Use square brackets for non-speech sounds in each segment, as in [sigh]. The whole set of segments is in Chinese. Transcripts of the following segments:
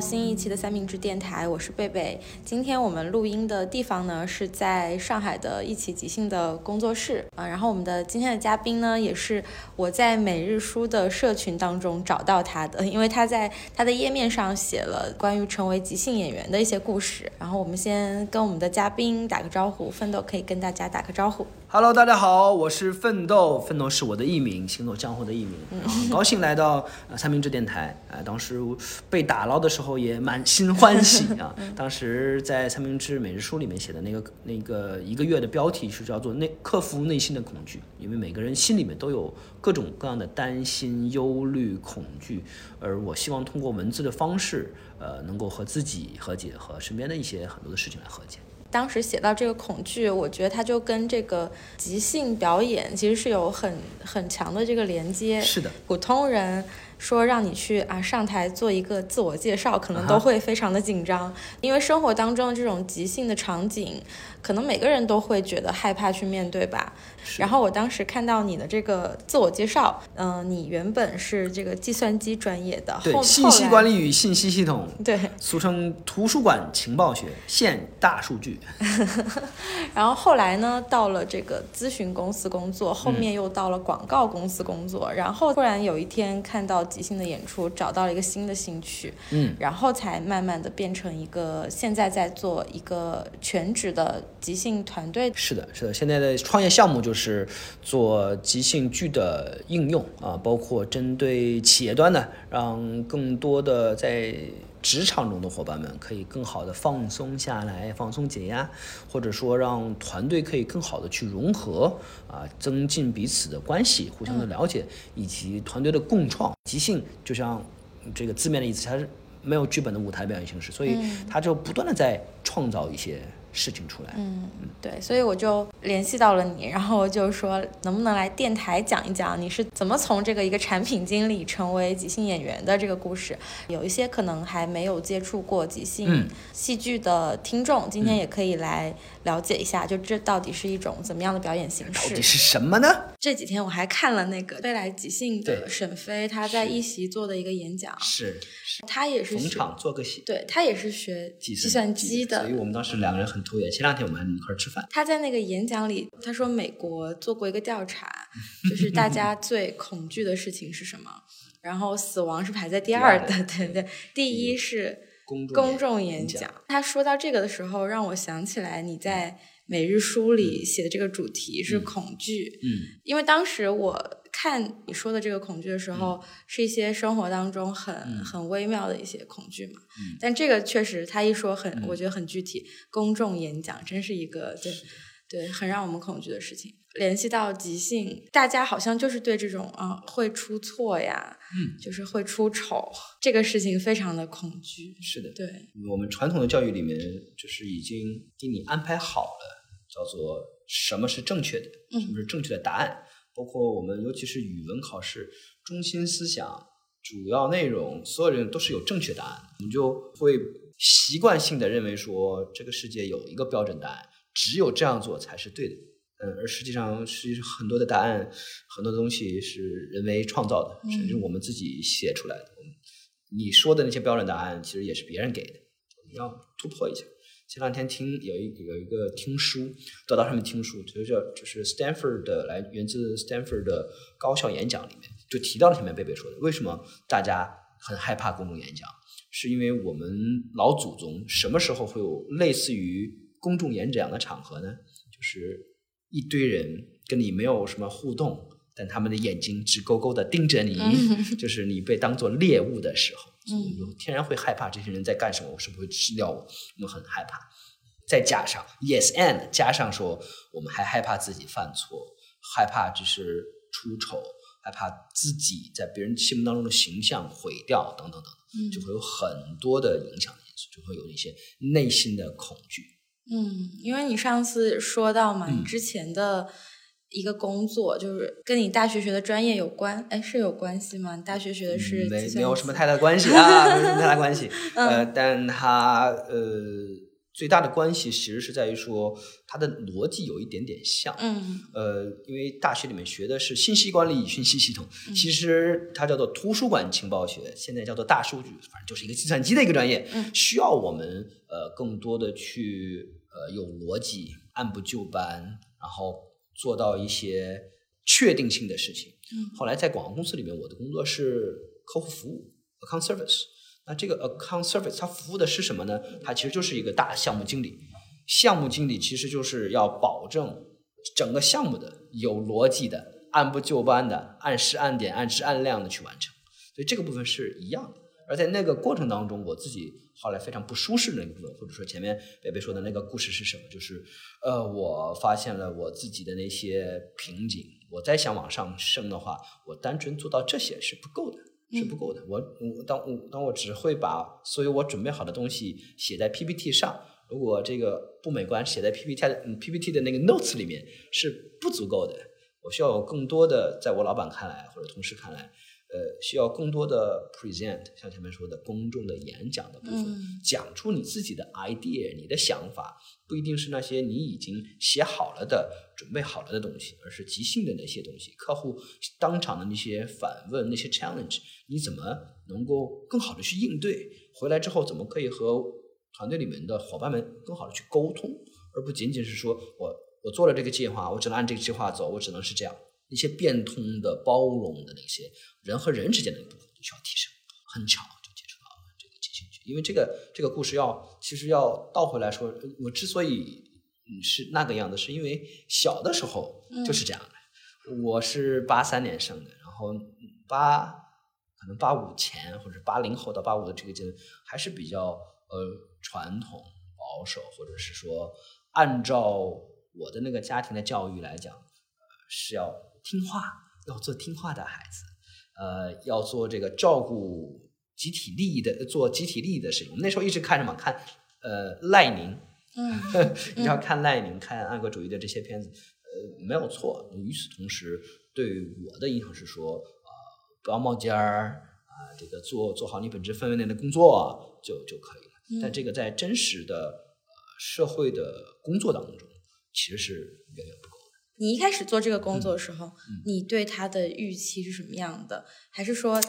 新一期的三明治电台，我是贝贝。今天我们录音的地方呢是在上海的一起即兴的工作室啊。然后我们的今天的嘉宾呢，也是我在每日书的社群当中找到他的，因为他在他的页面上写了关于成为即兴演员的一些故事。然后我们先跟我们的嘉宾打个招呼，奋斗可以跟大家打个招呼。Hello，大家好，我是奋斗，奋斗是我的艺名，行走江湖的艺名。很高兴来到呃三明治电台啊、当时被打捞的时候也满心欢喜啊。[laughs] 当时在三明治每日书里面写的那个那个一个月的标题是叫做内克服内心的恐惧，因为每个人心里面都有各种各样的担心、忧虑、恐惧，而我希望通过文字的方式，呃，能够和自己和解，和身边的一些很多的事情来和解。当时写到这个恐惧，我觉得它就跟这个即兴表演其实是有很很强的这个连接。是的，普通人说让你去啊上台做一个自我介绍，可能都会非常的紧张，因为生活当中的这种即兴的场景，可能每个人都会觉得害怕去面对吧。是然后我当时看到你的这个自我介绍，嗯、你原本是这个计算机专业的，后对信息管理理与信息系统对，俗称图书馆情报学，现大数据。[laughs] 然后后来呢，到了这个咨询公司工作，后嗯面又到了广告公司工作，然后突然有一天看到即兴的演出，找到了一个新的兴趣，嗯，然后才慢慢的变成一个现在在做一个全职的即兴团队。是的，是的。现在的创业项目就是做即兴剧的应用啊，包括针对企业端的，让更多的在职场中的伙伴们可以更好的放松下来，放松解压，或者说让团队可以更好的去融合啊，增进彼此的关系，互相的了解，以及团队的共创。即兴就像这个字面的意思，它是没有剧本的舞台表演形式，所以它就不断的在创造一些事情出来。嗯，对，所以我就联系到了你，然后就说能不能来电台讲一讲你是怎么从这个一个产品经理成为即兴演员的这个故事。有一些可能还没有接触过即兴嗯戏剧的听众，今天也可以来了解一下，就这到底是一种怎么样的表演形式。到底是什么呢？这几天我还看了那个未来即兴的沈飞，他在一席做的一个演讲，是是他也是学逢场做个戏，对他也是学计算机的所以，我们当时两个人很投缘。前两天我们还一块儿吃饭，他在那个演讲里，他说美国做过一个调查，就是大家 [laughs] 最恐惧的事情是什么？然后死亡是排在第二的，对对，第一是公众演演讲。他说到这个的时候，让我想起来你在每日书里写的这个主题是恐惧，嗯，因为当时我看你说的这个恐惧的时候，是一些生活当中很、很微妙的一些恐惧嘛。嗯但这个确实，他一说很，我觉得很具体。公众演讲真是一个对对很让我们恐惧的事情。联系到即兴，大家好像就是对这种啊、会出错呀，嗯，就是会出丑这个事情非常的恐惧。是的。对，我们传统的教育里面，就是已经给你安排好了，叫做什么是正确的，嗯什么是正确的答案。包括我们尤其是语文考试，中心思想、主要内容，所有人都是有正确答案的，我们就会习惯性的认为说，这个世界有一个标准答案，只有这样做才是对的。嗯，而实际上是很多的答案，很多东西是人为创造的，甚至我们自己写出来的。你说的那些标准答案，其实也是别人给的，你要突破一下。前两天听有一有一个听书，得到上面听书，就是叫就是 Stanford 的来源自 Stanford 的高校演讲里面，就提到了前面贝贝说的，为什么大家很害怕公众演讲，是因为我们老祖宗什么时候会有类似于公众演讲的场合呢？就是一堆人跟你没有什么互动，但他们的眼睛直勾勾的盯着你，[laughs] 就是你被当做猎物的时候，所以我们就天然会害怕这些人在干什么，我是不是会吃掉我？我们很害怕。再加上 yes and 加上说，我们还害怕自己犯错，害怕就是出丑，害怕自己在别人心目当中的形象毁掉，等等等等，就会有很多的影响的因素，就会有一些内心的恐惧。嗯，因为你上次说到嘛，之前的一个工作就是跟你大学学的专业有关，哎，是有关系吗？你大学学的是嗯没没有什么太大关系 [laughs] 啊，没有什么太大关系。呃，但它呃最大的关系其实是在于说它的逻辑有一点点像。嗯呃，因为大学里面学的是信息管理与信息系统，其实它叫做图书馆情报学，现在叫做大数据，反正就是一个计算机的一个专业，嗯需要我们呃更多的去呃有逻辑、按部就班，然后做到一些确定性的事情。嗯后来在广告公司里面，我的工作是客户服务 （account service）。那这个 account service 它服务的是什么呢？它其实就是一个大项目经理。项目经理其实就是要保证整个项目的有逻辑的、按部就班的、按时按点、按质按量的去完成。所以这个部分是一样的。而在那个过程当中，我自己后来非常不舒适的那个部分，或者说前面北北说的那个故事是什么？就是，呃，我发现了我自己的那些瓶颈。我再想往上升的话，我单纯做到这些是不够的，是不够的。我我当我当我只会把所有我准备好的东西写在 PPT 上，如果这个不美观写在 PPT 的嗯 PPT 的那个 notes 里面是不足够的。我需要有更多的，在我老板看来或者同事看来，呃，需要更多的 present，像前面说的公众的演讲的部分，嗯讲出你自己的 idea，你的想法，不一定是那些你已经写好了的、准备好了的东西，而是即兴的那些东西。客户当场的那些反问、那些 challenge，你怎么能够更好的去应对？回来之后怎么可以和团队里面的伙伴们更好的去沟通，而不仅仅是说我我做了这个计划，我只能按这个计划走，我只能是这样。一些变通的、包容的那些人和人之间的部分就需要提升。很巧就接触到了这个即兴剧，因为这个这个故事要其实要倒回来说，我之所以嗯是那个样子，是因为小的时候就是这样的。我是八三年生的，然后八可能八五前或者八零后到八五的这个阶段，还是比较呃传统保守，或者是说按照我的那个家庭的教育来讲，呃是要听话，要做听话的孩子，呃，要做这个照顾集体利益的，做集体利益的事情。我们那时候一直看什么？看呃赖宁，嗯你 [laughs] 要看赖宁，看爱国主义的这些片子，呃，没有错。与此同时，对我的影响是说，啊、不要冒尖儿啊、这个做做好你本职分内的工作就就可以了。但这个在真实的呃社会的工作当中，其实是远远不够的。你一开始做这个工作的时候，嗯你对他的预期是什么样的？还是说，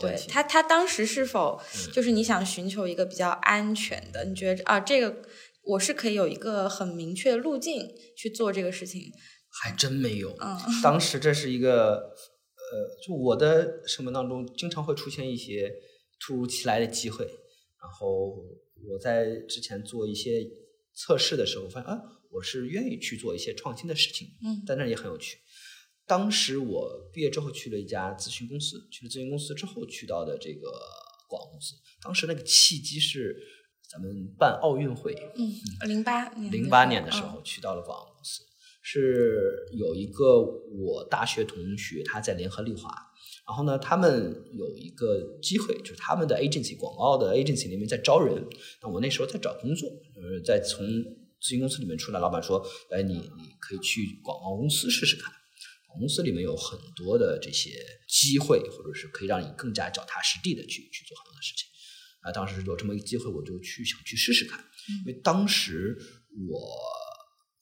对。他他当时是否嗯就是你想寻求一个比较安全的？你觉得啊，这个我是可以有一个很明确的路径去做这个事情？还真没有。嗯当时这是一个，呃，就我的生活当中经常会出现一些突如其来的机会，然后我在之前做一些测试的时候，发现啊，我是愿意去做一些创新的事情，嗯在那也很有趣。当时我毕业之后去了一家咨询公司，去了咨询公司之后去到的这个广告公司。当时那个契机是咱们办奥运会，嗯，零八年零八年的嗯时候去到了广告公司，是有一个我大学同学他在联合利华，然后呢，他们有一个机会，就是他们的 agency 广告的 agency 里面在招人，那我那时候在找工作，呃，在从咨询公司里面出来，老板说，哎，你你可以去广告公司试试看。广告公司里面有很多的这些机会，或者是可以让你更加脚踏实地的去去做很多的事情。啊，当时有这么一个机会，我就去想去试试看，因为当时我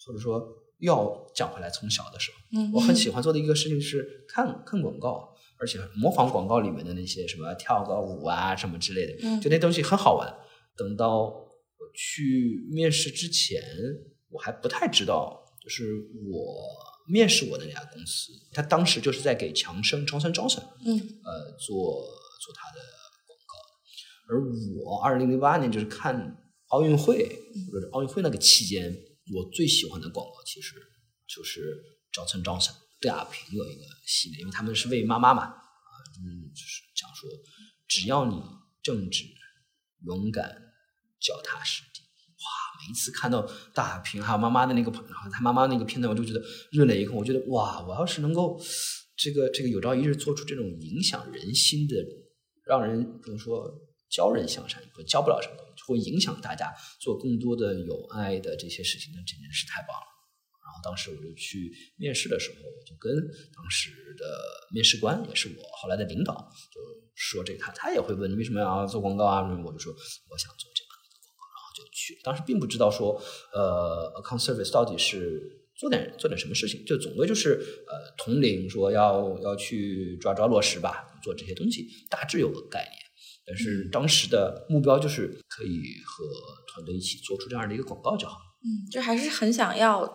或者说要讲回来，从小的时候，嗯我很喜欢做的一个事情是看看广告，而且模仿广告里面的那些什么跳个舞啊什么之类的，嗯就那东西很好玩。等到我去面试之前，我还不太知道，就是我面试我的那家公司，他当时就是在给强生 Johnson Johnson 嗯。呃做做他的广告，而我二零零八年就是看奥运会或者是奥运会那个期间，我最喜欢的广告其实就是赵晨、张晨、邓亚萍有一个系列，因为他们是为妈妈嘛，啊、嗯，就是讲说只要你正直、勇敢、脚踏实地。哇！每一次看到大屏还有妈妈的那个，然后他妈妈那个片段，我就觉得热泪盈眶。我觉得哇，我要是能够这个这个有朝一日做出这种影响人心的，让人比如说教人向善，教不了什么东西，会影响大家做更多的有爱的这些事情，那简直是太棒了。然后当时我就去面试的时候，我就跟当时的面试官，也是我后来的领导，就说这个他他也会问你为什么要做广告啊？我就说我想做这个，去了。当时并不知道说，呃，account service 到底是做点做点什么事情，就总归就是呃，统领说要要去抓抓落实吧，做这些东西，大致有个概念。但是当时的目标就是可以和团队一起做出这样的一个广告就好。嗯，就还是很想要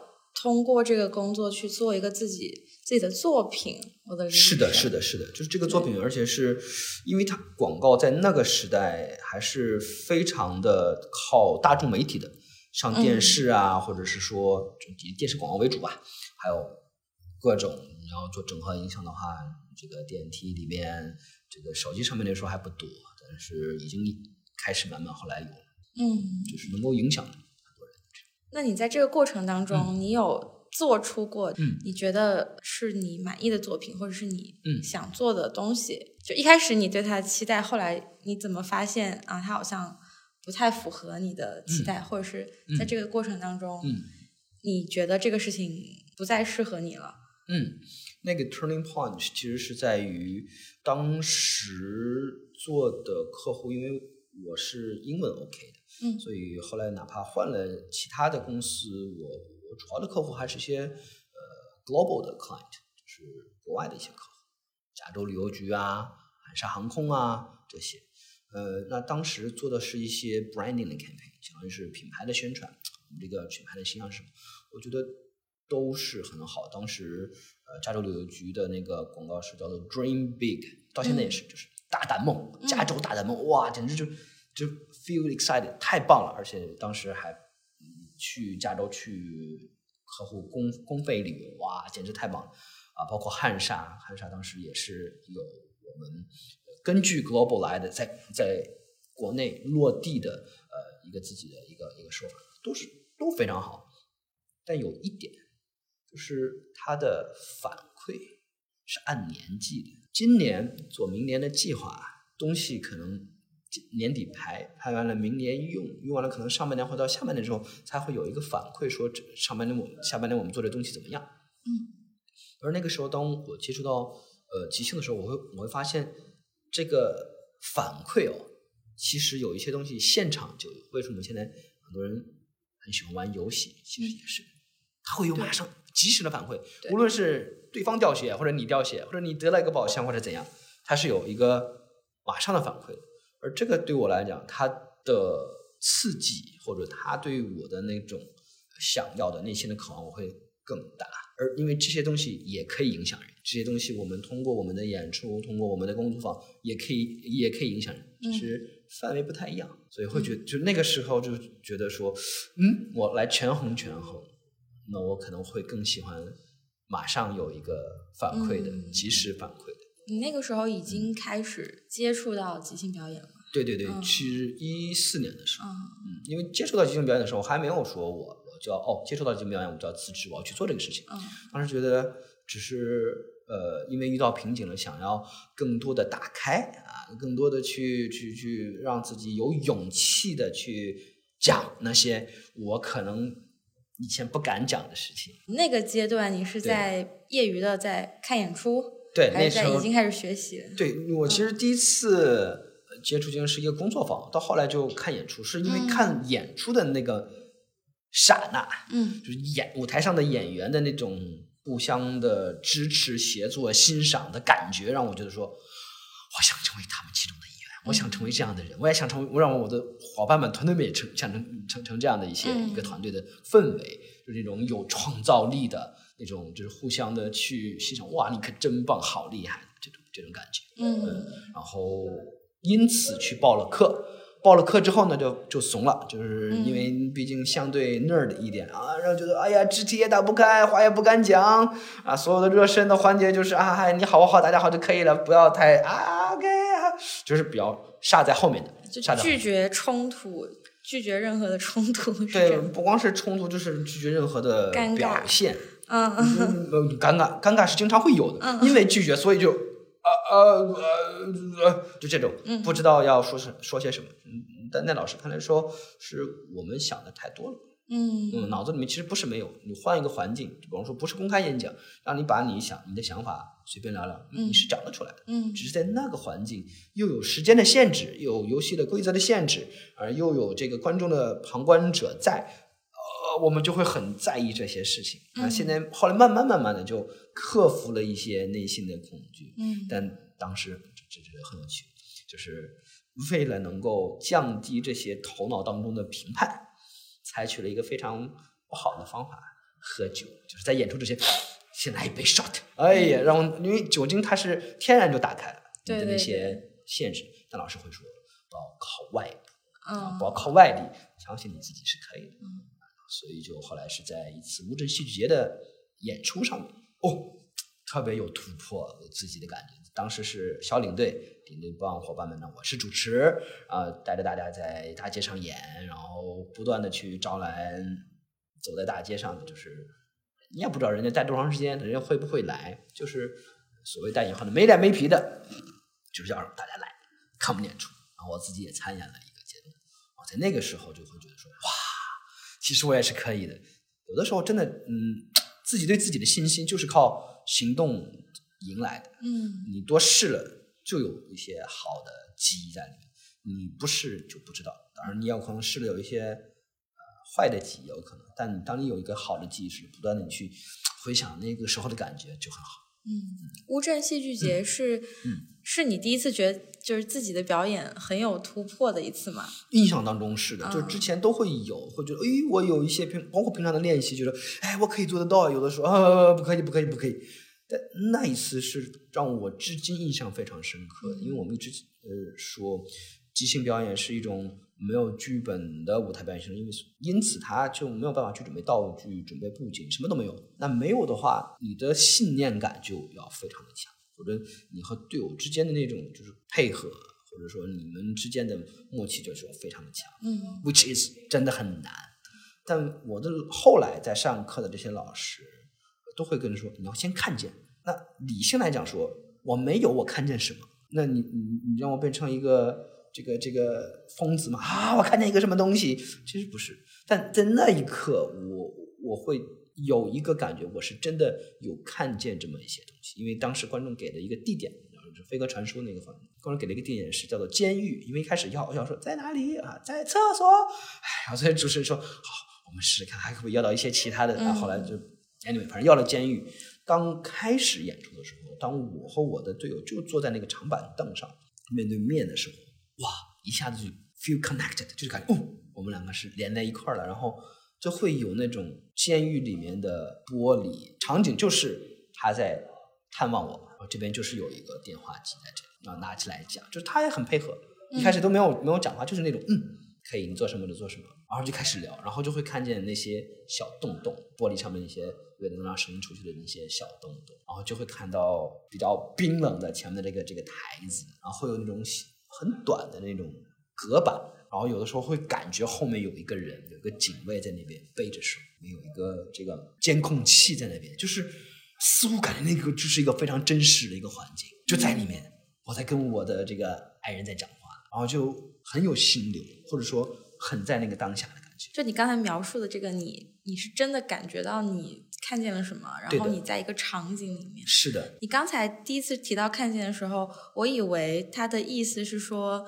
通过这个工作去做一个自己自己的作品。我的是的，是的，是的，就是这个作品，而且是因为它广告在那个时代还是非常的靠大众媒体的，上电视啊，或者是说以电视广告为主吧，还有各种你要做整合影响的话，这个电梯里面，这个手机上面那时候还不多，但是已经开始慢慢后来有了，嗯，就是能够影响很多人。那你在这个过程当中，你有？做出过，嗯，你觉得是你满意的作品，或者是你嗯想做的东西，就一开始你对他的期待，后来你怎么发现啊，他好像不太符合你的期待，或者是在这个过程当中，嗯，你觉得这个事情不再适合你了？嗯，那个 turning point 其实是在于当时做的客户，因为我是英文 OK 的，嗯，所以后来哪怕换了其他的公司，我。我主要的客户还是一些呃 global 的 client，就是国外的一些客户，加州旅游局啊、海沙航空啊这些。呃，那当时做的是一些 branding 的 campaign，相当于是品牌的宣传。我们这个品牌的形象是什么？我觉得都是很好。当时呃，加州旅游局的那个广告是叫做 Dream Big，到现在也是，就是大胆梦，加州大胆梦，哇，简直就就 feel excited，太棒了！而且当时还。去加州去客户公公费旅游，哇，简直太棒了啊！包括汉莎，汉莎当时也是有我们根据 Global 来的，在在国内落地的呃一个自己的一个一个说法，都是都非常好。但有一点就是它的反馈是按年计的，今年做明年的计划，东西可能。年底排排完了，明年用用完了，可能上半年或到下半年之后才会有一个反馈，说这上半年我下半年我们做的东西怎么样？嗯。而那个时候，当我接触到呃即兴的时候，我会我会发现这个反馈哦，其实有一些东西现场就有。为什么现在很多人很喜欢玩游戏？其实也是，他会有马上及时的反馈，无论是对方掉血，或者你掉血，或者你得了一个宝箱，或者怎样，它是有一个马上的反馈。而这个对我来讲，它的刺激或者它对于我的那种想要的内心的渴望，我会更大。而因为这些东西也可以影响人，这些东西我们通过我们的演出，通过我们的工作坊，也可以也可以影响人，只是范围不太一样。所以会觉就那个时候就觉得说，嗯，我来权衡权衡，那我可能会更喜欢马上有一个反馈的，及时反馈的。你那个时候已经开始接触到即兴表演了。对对对，其实一四年的时候，嗯，因为接触到即兴表演的时候，我还没有说我我就要哦，接触到即兴表演，我就要辞职，我要去做这个事情。嗯，当时觉得只是呃，因为遇到瓶颈了，想要更多的打开啊，更多的去去去让自己有勇气的去讲那些我可能以前不敢讲的事情。那个阶段，你是在业余的在看演出，对，还是在已经开始学习？对我其实第一次。接触经是一个工作坊，到后来就看演出，是因为看演出的那个刹那，嗯，就是演舞台上的演员的那种互相的支持、协作、欣赏的感觉，让我觉得说，我想成为他们其中的一员，我想成为这样的人，我也想成为，我让我的伙伴们、团队们也成想成成成这样的一些一个团队的氛围，就是那种有创造力的那种，就是互相的去欣赏，哇，你可真棒，好厉害，这种这种感觉，嗯，然后。因此去报了课，报了课之后呢，就就怂了，就是因为毕竟相对 nerd 一点啊，然后觉得哎呀，肢体也打不开，话也不敢讲啊，所有的热身的环节就是啊，嗨，你好我好大家好就可以了，不要太啊 OK 啊，就是比较煞在后面的，就拒绝冲突，拒绝任何的冲突。对，不光是冲突，就是拒绝任何的表现。嗯嗯，尴尬，尴尬是经常会有的，因为拒绝，所以就。呃呃呃，就这种，不知道要说什说些什么。嗯，但在老师看来说是我们想的太多了。嗯嗯，脑子里面其实不是没有，你换一个环境，比方说不是公开演讲，让你把你想你的想法随便聊聊，嗯你是讲得出来的。嗯只是在那个环境又有时间的限制，又有游戏的规则的限制，而又有这个观众的旁观者在，呃，我们就会很在意这些事情。那嗯现在后来慢慢慢慢的就克服了一些内心的恐惧，嗯但当时这这这很有趣，就是为了能够降低这些头脑当中的评判，采取了一个非常不好的方法，喝酒，就是在演出之前。先来一杯 shot，[laughs] 哎呀，让我因为酒精它是天然就打开了你的那些限制，但老师会说不要靠外部，啊，嗯不要靠外力，相信你自己是可以的。嗯所以就后来是在一次乌镇戏剧节的演出上面，哦，特别有突破，我自己的感觉。当时是小领队，领队帮伙伴们呢，我是主持，啊、带着大家在大街上演，然后不断的去招揽，走在大街上，就是你也不知道人家待多长时间，人家会不会来，就是所谓带引号的没脸没皮的，就是要让大家来看我们演出。然后我自己也参演了一个节目，我在那个时候就会觉得说，哇，其实我也是可以的。有的时候真的，嗯，自己对自己的信心就是靠行动赢来的。嗯你多试了，就有一些好的记忆在里面。你不试就不知道。当然，你有可能试了有一些呃坏的记忆，有可能。但当你有一个好的记忆时，不断的去回想那个时候的感觉，就很好。嗯，乌镇戏剧节是嗯是你第一次觉得就是自己的表演很有突破的一次吗？印象当中是的，啊就是之前都会有，会觉得，哎，我有一些平，包括平常的练习，觉得，哎，我可以做得到。有的时候，啊，不可以，不可以，不可以。但那一次是让我至今印象非常深刻的，因为我们一直呃说，即兴表演是一种没有剧本的舞台表演形式，因为因此他就没有办法去准备道具、准备布景，什么都没有。那没有的话，你的信念感就要非常的强，或者你和队友之间的那种就是配合，或者说你们之间的默契就是要非常的强。嗯 which is 真的很难。但我的后来在上课的这些老师都会跟你说，你要先看见。那理性来讲说，我没有，我看见什么？那你你你让我变成一个这个这个疯子嘛？啊，我看见一个什么东西？其实不是。但在那一刻，我我会有一个感觉，我是真的有看见这么一些东西，因为当时观众给的一个地点，就是《飞鸽传书》那个方，观众给了一个地点是叫做监狱，因为一开始要要说在哪里啊，在厕所，哎，然后所以主持人说好，我们试试看还可不可以要到一些其他的，嗯啊，后来就 anyway，反正要了监狱。刚开始演出的时候，当我和我的队友就坐在那个长板凳上面对面的时候，哇，一下子就 feel connected，就是感觉哦，我们两个是连在一块儿了，然后就会有那种监狱里面的玻璃场景，就是他在探望我，然后这边就是有一个电话机在这里，然后拿起来讲，就是他也很配合，一开始都没有没有讲话，就是那种嗯，可以，你做什么就做什么，然后就开始聊，然后就会看见那些小洞洞，玻璃上面那些为了能让声音出去的那些小洞洞，然后就会看到比较冰冷的前面的这个这个台子，然后会有那种很短的那种隔板，然后有的时候会感觉后面有一个人，有个警卫在那边背着手，有一个这个监控器在那边，就是似乎感觉那个就是一个非常真实的一个环境，就在里面，我在跟我的这个爱人在讲话，然后就很有心流，或者说很在那个当下的感觉。就你刚才描述的这个你，你是真的感觉到你看见了什么，然后你在一个场景里面。是的，你刚才第一次提到看见的时候，我以为他的意思是说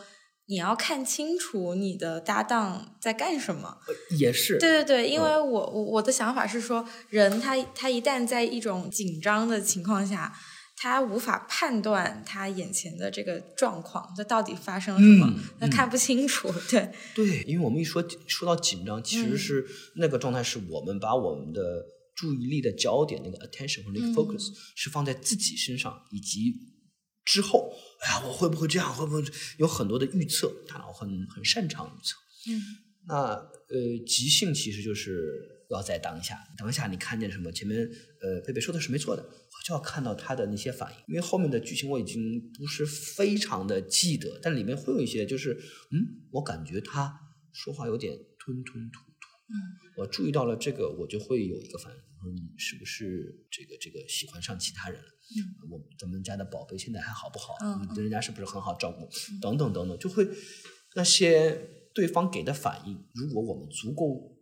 你要看清楚你的搭档在干什么。也是，对对对，因为嗯我我我的想法是说，人他他一旦在一种紧张的情况下，他无法判断他眼前的这个状况，这到底发生了什么，他看不清楚。对，对，因为我们一说说到紧张，其实嗯是那个状态，是我们把我们的注意力的焦点，那个 attention 或者那个嗯 focus 是放在自己身上，以及之后，哎呀，我会不会这样？会不会有很多的预测？大脑很很擅长预测。嗯那呃，即兴其实就是要在当下，当下你看见什么，前面呃贝贝说的是没错的，我就要看到他的那些反应，因为后面的剧情我已经不是非常的记得，但里面会有一些就是，嗯，我感觉他说话有点吞吞吐吐，嗯，我注意到了这个，我就会有一个反应，我说你是不是这个这个喜欢上其他人了？嗯，我咱们家的宝贝现在还好不好？嗯你对人家是不是很好照顾？等等等等，就会那些对方给的反应，如果我们足够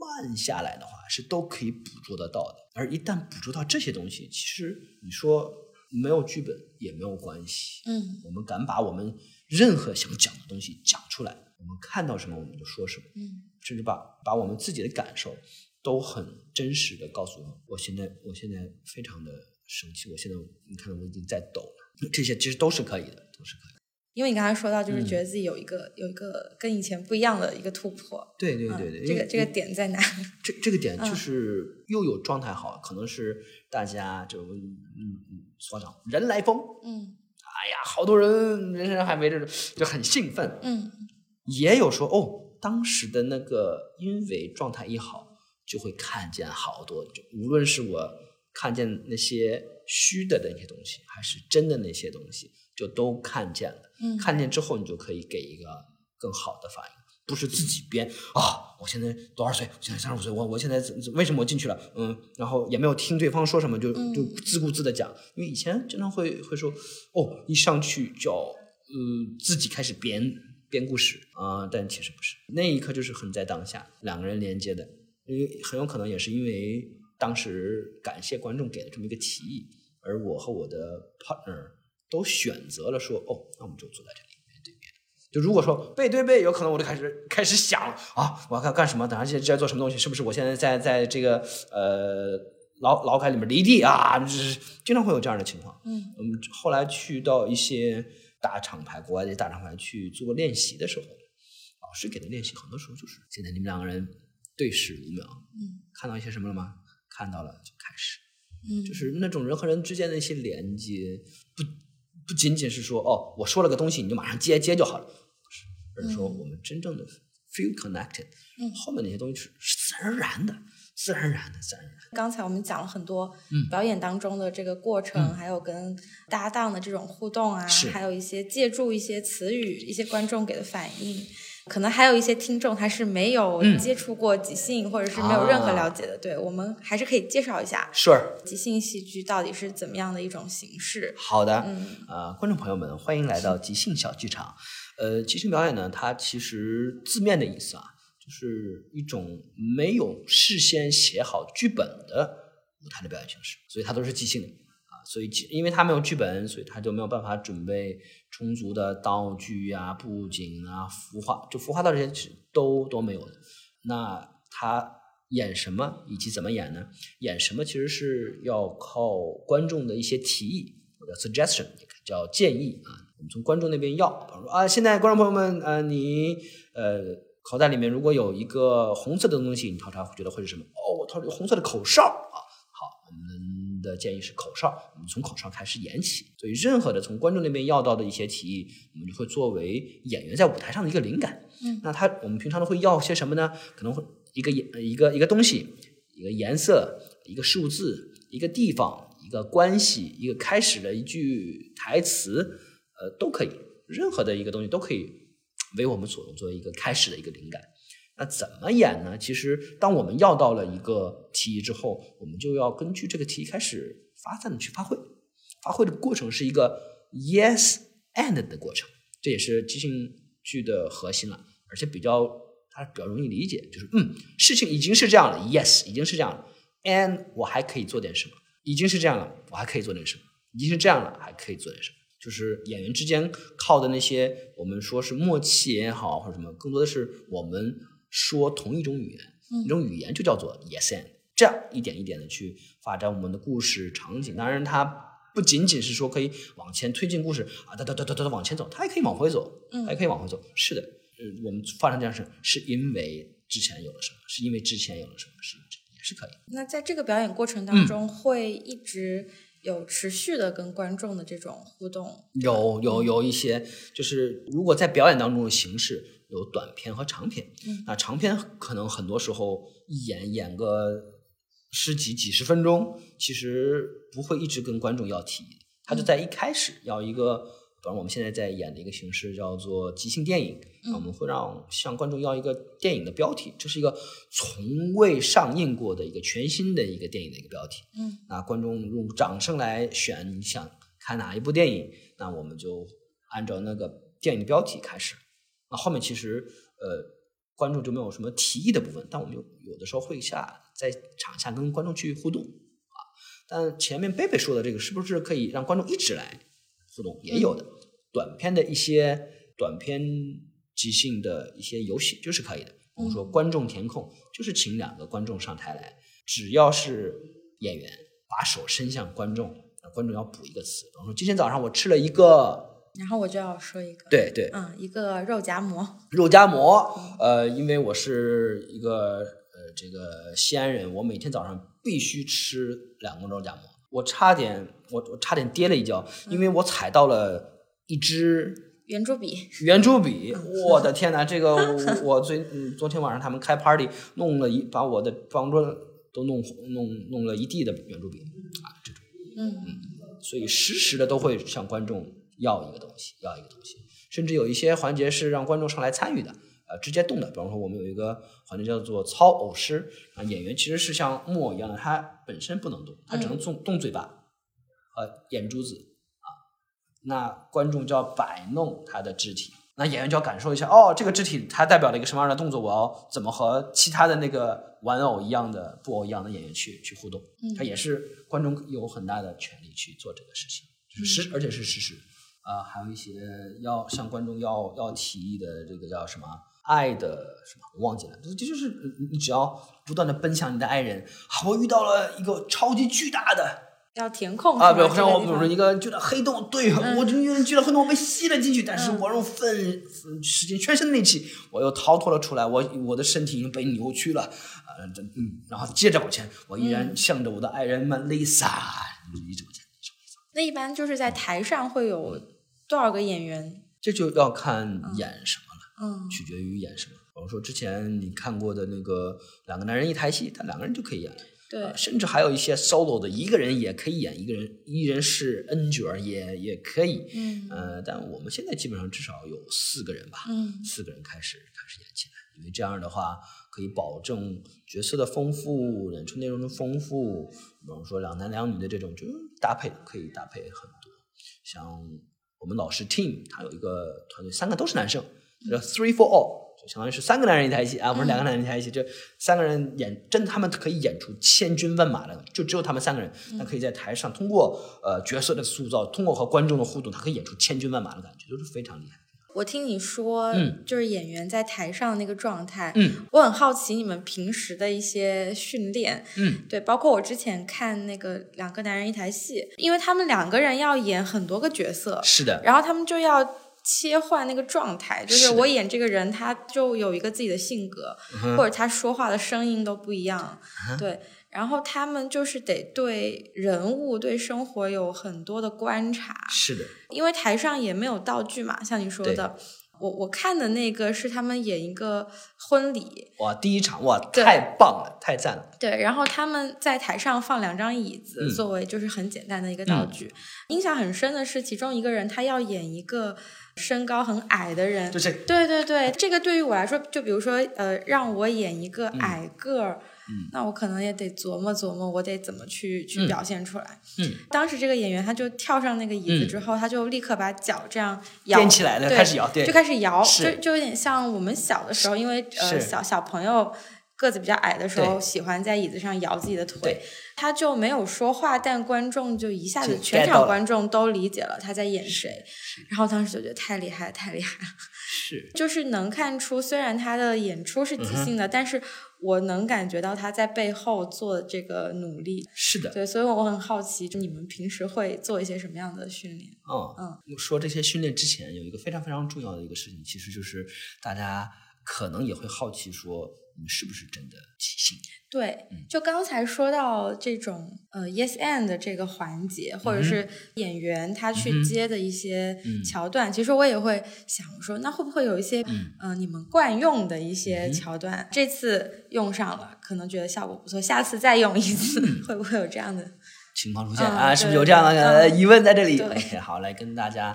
慢下来的话，是都可以捕捉得到的。而一旦捕捉到这些东西，其实你说没有剧本也没有关系。嗯我们敢把我们任何想讲的东西讲出来，我们看到什么我们就说什么，嗯甚至把把我们自己的感受都很真实的告诉我。我现在我现在非常的生气，我现在你看我已经在抖了，这些其实都是可以的，都是可以的。因为你刚才说到，就是嗯觉得自己有一个、有一个跟以前不一样的一个突破。对对嗯对对，这个这个点在哪里？[laughs] 这这个点嗯就是又有状态好，可能是大家就嗯嗯嗯所长人来疯，嗯哎呀，好多人人人还没这种就很兴奋，嗯也有说哦，当时的那个因为状态一好，就会看见好多，就无论是我看见那些虚的那些东西，还是真的那些东西，就都看见了。嗯，看见之后，你就可以给一个更好的反应，不是自己编啊。我现在多少岁？我现在三十五岁，我我现在怎怎为什么我进去了？嗯，然后也没有听对方说什么，就就嗯自顾自的讲。因为以前经常会会说，哦，一上去就要呃自己开始编编故事啊、但其实不是，那一刻就是很在当下，两个人连接的，因为很有可能也是因为当时感谢观众给了这么一个提议，而我和我的 partner 都选择了说，哦，那我们就坐在这里面对面。就如果说背对背，有可能我就开始开始想啊，我要干干什么？等下现在在做什么东西？是不是我现在在在这个呃脑脑海里面离地啊？就是经常会有这样的情况。嗯我们后来去到一些大厂牌，国外的大厂牌去做练习的时候，老师给的练习很多时候就是：现在你们两个人对视五秒，嗯看到一些什么了吗？看到了就开始。嗯，就是那种人和人之间的一些连接，不不仅仅是说哦，我说了个东西你就马上接接就好了，不是，而是说嗯我们真正的 feel connected，嗯后面那些东西是是自然而然的，自然而然的，自然而然的。刚才我们讲了很多嗯表演当中的这个过程，嗯还有跟搭档的这种互动啊，还有一些借助一些词语，一些观众给的反应。可能还有一些听众他是没有嗯接触过即兴，或者是没有任何啊了解的。对我们还是可以介绍一下 Sure，即兴戏剧到底是怎么样的一种形式。好的，嗯呃，观众朋友们，欢迎来到即兴小剧场。呃，即兴表演呢，它其实字面的意思啊，就是一种没有事先写好剧本的舞台的表演形式，所以它都是即兴的啊。所以其，因为它没有剧本，所以它就没有办法准备充足的道具啊、布景啊、服化，就服化道这些都都没有的。那他演什么以及怎么演呢？演什么其实是要靠观众的一些提议或者 suggestion，叫建议啊。我们从观众那边要，比方说啊，现在观众朋友们，呃，你呃口袋里面如果有一个红色的东西，你掏出来会觉得会是什么？哦，我掏出一个红色的口哨啊。的建议是口哨，我们从口哨开始演起。所以，任何的从观众那边要到的一些提议，我们就会作为演员在舞台上的一个灵感。嗯那他我们平常都会要些什么呢？可能会一个颜呃一个一个东西，一个颜色，一个数字，一个地方，一个关系，一个开始的一句台词，呃，都可以，任何的一个东西都可以为我们所用，作为一个开始的一个灵感。那怎么演呢？其实，当我们要到了一个题意之后，我们就要根据这个题开始发散的去发挥。发挥的过程是一个 yes and 的过程，这也是即兴剧的核心了，而且比较它比较容易理解，就是嗯，事情已经是这样了，yes 已经是这样了，and 我还可以做点什么，已经是这样了，我还可以做点什么，已经是这样了，还可以做点什么。就是演员之间靠的那些，我们说是默契也好，或者什么，更多的是我们说同一种语言，嗯一种语言就叫做 yes and，这样一点一点的去发展我们的故事场景。当然，它不仅仅是说可以往前推进故事啊，哒哒哒哒哒往前走，它也可以往回走，嗯还可以往回走。是的，呃，我们发生这样事是因为之前有了什么，是因为之前有了什么，是也是可以。那在这个表演过程嗯当中，会一直有持续的跟观众的这种互动。有有有一些，就是如果在表演当中的形式有短片和长片，嗯。那长片可能很多时候一演演个十几几十分钟，其实不会一直跟观众要提，他就在一开始要一个，比方我们现在在演的一个形式叫做即兴电影，嗯。我们会让向观众要一个电影的标题，这是一个从未上映过的一个全新的一个电影的一个标题，嗯。那观众用掌声来选你想看哪一部电影，那我们就按照那个电影的标题开始。那后面其实呃，观众就没有什么提议的部分，但我们有有的时候会下在场下跟观众去互动啊。但前面贝贝说的这个，是不是可以让观众一直来互动？也有的，短片的一些短片即兴的一些游戏就是可以的。我们说观众填空，就是请两个观众上台来，只要是演员把手伸向观众，那观众要补一个词。比方说今天早上我吃了一个。然后我就要说一个，对对，嗯，一个肉夹馍，肉夹馍，呃，因为我是一个呃这个西安人，我每天早上必须吃两个肉夹馍，我差点我我差点跌了一跤，因为我踩到了一支圆珠笔，圆珠笔，[laughs] 我的天哪，这个我昨嗯昨天晚上他们开 party 弄了一把我的方桌都弄弄弄了一地的圆珠笔啊，这种，嗯。嗯，所以时时的都会向观众。要一个东西，要一个东西，甚至有一些环节是让观众上来参与的，呃，直接动的。比方说，我们有一个环节叫做操偶诗，啊，演员其实是像木偶一样的，他本身不能动，他只能动动嘴巴和眼珠子啊。那观众就要摆弄他的肢体，那演员就要感受一下，哦，这个肢体它代表了一个什么样的动作，我要怎么和其他的那个玩偶一样的布偶一样的演员去去互动。他也是观众有很大的权利去做这个事情，是而且是实时。啊，还有一些要向观众要要提议的这个叫什么爱的什么，我忘记了。这这就是你只要不断的奔向你的爱人。我遇到了一个超级巨大的要填空啊，比如像我比如说一个巨大黑洞，对我这个巨大黑洞我被吸了进去，但是我用奋使尽全身的力气，我又逃脱了出来。我我的身体已经被扭曲了，啊，嗯，然后接着往前，我依然向着我的爱人们 Lisa 一直往前。那一般就是在台上会有多少个演员？这就要看演什么了，嗯，取决于演什么。比如说之前你看过的那个两个男人一台戏，他两个人就可以演了。对，甚至还有一些 solo 的，一个人也可以演，一个人一人是 N 角也也可以。嗯，呃，但我们现在基本上至少有四个人吧，嗯，四个人开始开始演起来，因为这样的话可以保证角色的丰富，演出内容的丰富。比方说两男两女的这种，就搭配可以搭配很多。像我们老师 team，他有一个团队，三个都是男生，叫 three for all。就相当于是三个男人一台戏啊，不是两个男人一台戏，就三个人演，真的他们可以演出千军万马的，就只有他们三个人，那可以在台上通过呃角色的塑造，通过和观众的互动，他可以演出千军万马的感觉，都是非常厉害。我听你说，嗯，就是演员在台上那个状态，嗯，我很好奇你们平时的一些训练，嗯，对，包括我之前看那个两个男人一台戏，因为他们两个人要演很多个角色，是的，然后他们就要。切换那个状态，就是我演这个人，他就有一个自己的性格，嗯或者他说话的声音都不一样，对。然后他们就是得对人物、对生活有很多的观察，是的，因为台上也没有道具嘛，像你说的。我我看的那个是他们演一个婚礼，哇，第一场哇，太棒了，太赞了，对，然后他们在台上放两张椅子、嗯。作为就是很简单的一个道具。印象很深的是，其中一个人他要演一个身高很矮的人，就是。对对对，这个对于我来说，就比如说呃，让我演一个矮个儿。嗯那我可能也得琢磨琢磨，我得怎么去去嗯。表现出来。嗯，当时这个演员他就跳上那个椅子嗯。之后，他就立刻把脚这样摇颠起来了，开始摇，对，就开始摇，就就有点像我们小的时候，因为呃小小朋友个子比较矮的时候，喜欢在椅子上摇自己的腿，他就没有说话，但观众就一下子全场观众都理解了他在演谁，然后当时就觉得太厉害，太厉害了，是，就是能看出虽然他的演出是即兴的，但是我能感觉到他在背后做这个努力。是的，对，所以我很好奇，就你们平时会做一些什么样的训练？嗯嗯，说这些训练之前，有一个非常非常重要的一个事情，其实就是大家可能也会好奇说，是不是真的即兴？对，就刚才说到这种呃 yes and 的这个环节，或者是演员他去接的一些嗯桥段，其实我也会想说，那会不会有一些嗯呃你们惯用的一些桥段，这次用上了，可能觉得效果不错，下次再用一次，[laughs] 会不会有这样的？情况出现、嗯啊，是不是有这样的疑问在这里 [laughs] 好，来跟大家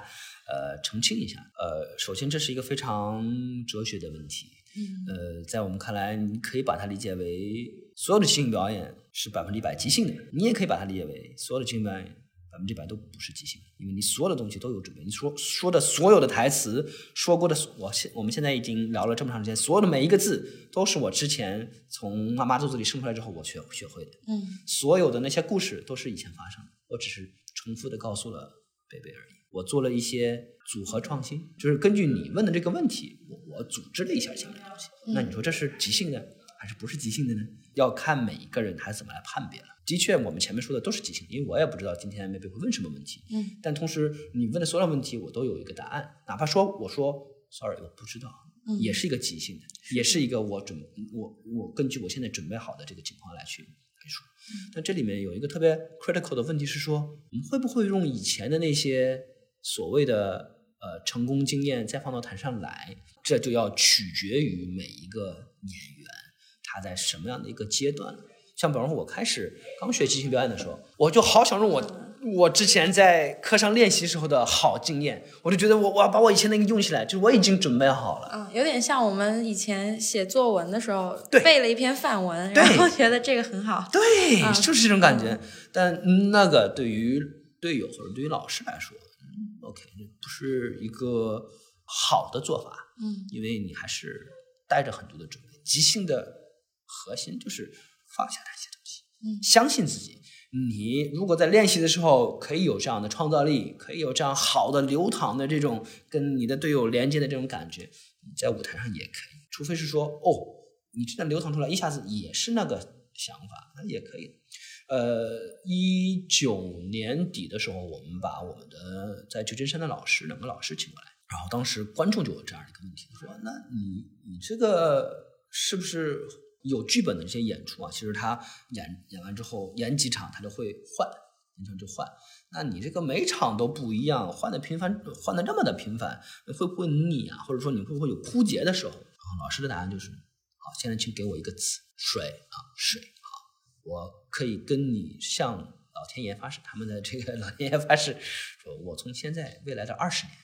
呃澄清一下。呃，首先这是一个非常哲学的问题。嗯呃，在我们看来，你可以把它理解为所有的即兴表演是百分之一百即兴的，你也可以把它理解为所有的即兴表演百百分之百都不是即兴，因为你所有的东西都有准备。你说说的所有的台词，说过的，我现我们现在已经聊了这么长时间，所有的每一个字都是我之前从妈妈肚子里生出来之后我学学会的。嗯，所有的那些故事都是以前发生的，我只是重复的告诉了贝贝而已。我做了一些组合创新，就是根据你问的这个问题，我我组织了一下前面的东西。那你说这是即兴的还是不是即兴的呢？要看每一个人他怎么来判别了。的确，我们前面说的都是即兴，因为我也不知道今天贝贝会问什么问题。嗯，但同时你问的所有问题，我都有一个答案，哪怕说我说 sorry 我不知道，嗯也是一个即兴的，也是一个我准我我根据我现在准备好的这个情况来去来说。但这里面有一个特别 critical 的问题是说，我们会不会用以前的那些所谓的呃成功经验再放到台上来？这就要取决于每一个演员他在什么样的一个阶段了。像比方说，我开始刚学即兴表演的时候，我就好想用我我之前在课上练习时候的好经验，我就觉得我我要把我以前那个用起来，就我已经准备好了。嗯，有点像我们以前写作文的时候，对背了一篇范文，然后觉得这个很好。对，嗯就是这种感觉。但那个对于队友或者对于老师来说嗯，OK，这不是一个好的做法，嗯因为你还是带着很多的准备。即兴的核心就是放下那些东西，嗯相信自己。你如果在练习的时候可以有这样的创造力，可以有这样好的流淌的这种跟你的队友连接的这种感觉，在舞台上也可以。除非是说，哦，你真的流淌出来，一下子也是那个想法，那也可以。呃，一九年底的时候，我们把我们的在旧金山的老师两个老师请过来，然后当时观众就有这样一个问题，说：“那你你这个是不是有剧本的这些演出啊？其实他演演完之后，演几场他就会换，演场就换。那你这个每场都不一样，换的频繁，换的这么的频繁，会不会腻啊？或者说你会不会有枯竭的时候？”老师的答案就是：“好，现在请给我一个词，水啊，水。”我可以跟你向老天爷发誓，他们的这个老天爷发誓，说我从现在未来的二十年，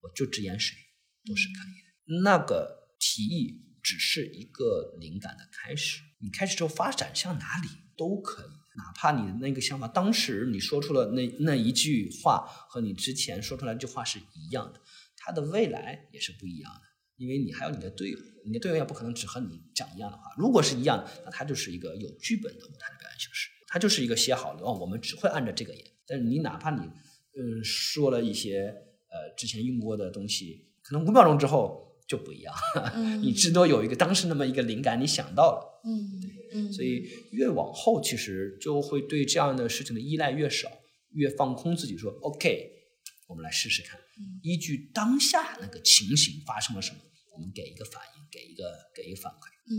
我就只演水，都是可以的。那个提议只是一个灵感的开始，你开始之后发展向哪里都可以，哪怕你的那个想法，当时你说出了那那一句话和你之前说出来这句话是一样的，它的未来也是不一样的。因为你还有你的队友，你的队友也不可能只和你讲一样的话。如果是一样的，那它就是一个有剧本的舞台的表演形式，它就是一个写好的哦，我们只会按照这个演。但是你哪怕你嗯说了一些呃之前用过的东西，可能五秒钟之后就不一样，嗯你至多有一个当时那么一个灵感，你想到了。嗯嗯，所以越往后，其实就会对这样的事情的依赖越少，越放空自己说 OK，我们来试试看，依据当下那个情形发生了什么，我们给一个反应，给一个给一个反馈。嗯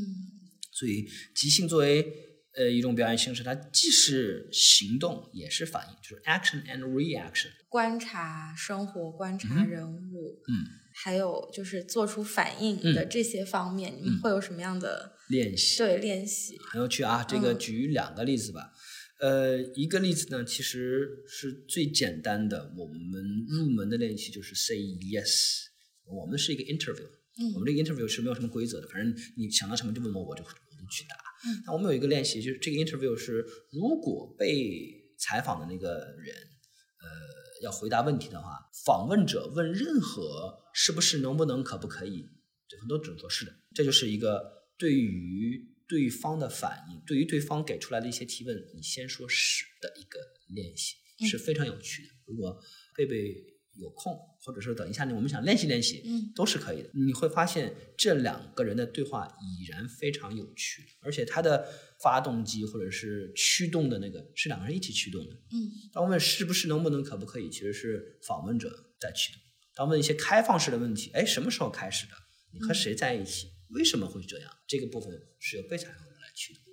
所以即兴作为呃一种表演形式，它既是行动，也是反应，就是 action and reaction。观察生活，观察人物，嗯，还有就是做出反应的这些方面，你们会有什么样的练习对练习？很有趣啊！这个嗯举两个例子吧。呃，一个例子呢，其实是最简单的，我们入门的练习就是 say yes。我们是一个 interview，嗯我们这个 interview 是没有什么规则的，反正你想到什么就问我，我就我就去答。嗯那我们有一个练习，就是这个 interview 是，如果被采访的那个人，呃，要回答问题的话，访问者问任何是不是、能不能、可不可以，对方都只能说是的。这就是一个对于对方的反应，对于对方给出来的一些提问，你先说是的一个练习，嗯是非常有趣的。如果贝贝有空，或者说等一下呢，我们想练习练习，嗯都是可以的。你会发现这两个人的对话已然非常有趣，而且他的发动机或者是驱动的那个是两个人一起驱动的。嗯当问是不是、能不能、可不可以，其实是访问者在驱动。当问一些开放式的问题，哎，什么时候开始的？你和谁在一起？为什么会这样？这个部分是由被采访者来驱动。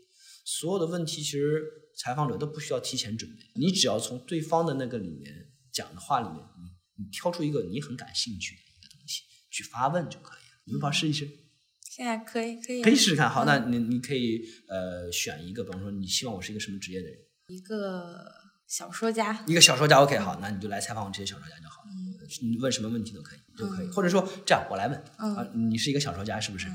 所有的问题，其实采访者都不需要提前准备，你只要从对方的那个里面讲的话里面，你你挑出一个你很感兴趣的一个东西去发问就可以了。你们把试一试，现在可以可以可以试试看。好，嗯那你你可以呃选一个，比方说你希望我是一个什么职业的人？一个小说家，一个小说家，OK，好，那你就来采访我这些小说家就好了。嗯你问什么问题都可以，都可以，嗯或者说这样，我来问嗯啊，你是一个小说家是不是？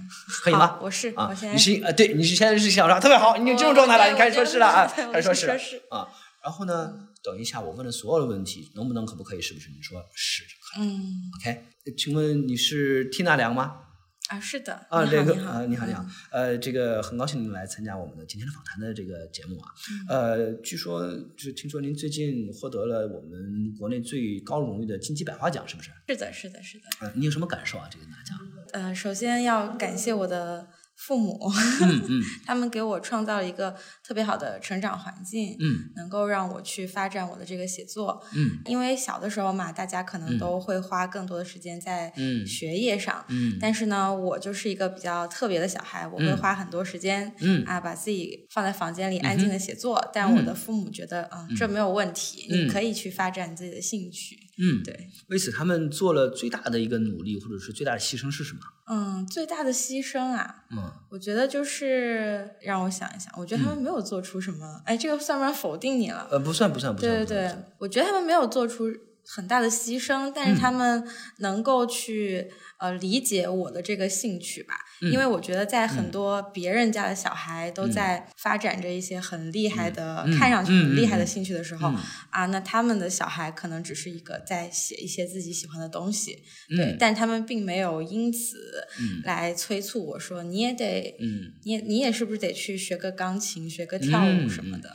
可以吗？我是啊我现，在你是一呃，对，你是现在是小说家，特别好，你有这种状态了，对你开始说是了啊，开始说是了我是说是啊。然后呢，等一下我问的所有的问题，能不能、可不可以、是不是？你说是就可以。嗯 OK，请问你是 Tina 梁吗？啊，是的。啊，你这个，你好，啊，你好，你好嗯，呃，这个很高兴您来参加我们的今天的访谈的这个节目啊。呃，据说就是听说您最近获得了我们国内最高荣誉的金鸡百花奖，是不是？是的，是的，是的。呃，你有什么感受啊？这个拿奖？呃，首先要感谢我的父母，嗯 [laughs] 嗯。他们给我创造了一个特别好的成长环境，嗯。能够让我去发展我的这个写作。嗯。因为小的时候嘛，大家可能嗯。都会花更多的时间在嗯。学业上，嗯。但是呢，我就是一个比较特别的小孩，我会嗯。花很多时间。嗯。啊，把自己放在房间里安静的写作，但我的父母觉得，嗯，这没有问题，嗯。你可以去发展你自己的兴趣。嗯，对，为此他们做了最大的一个努力，或者是最大的牺牲是什么？嗯，最大的牺牲啊，嗯。我觉得就是让我想一想，我觉得他们没有做出什么，哎，这个算不算否定你了？呃，不算不算不算，对对对我觉得他们没有做出很大的牺牲，但嗯是他们能够去、呃理解我的这个兴趣吧，嗯因为我觉得在很多别人家的小孩都在发展着一些很厉害的、嗯看上去很厉害的兴趣的时候、嗯啊，那他们的小孩可能只是一个在写一些自己喜欢的东西，对，嗯但他们并没有因此嗯来催促我说你也得。嗯。你也你也是不是得去学个钢琴、学个跳舞嗯什么的？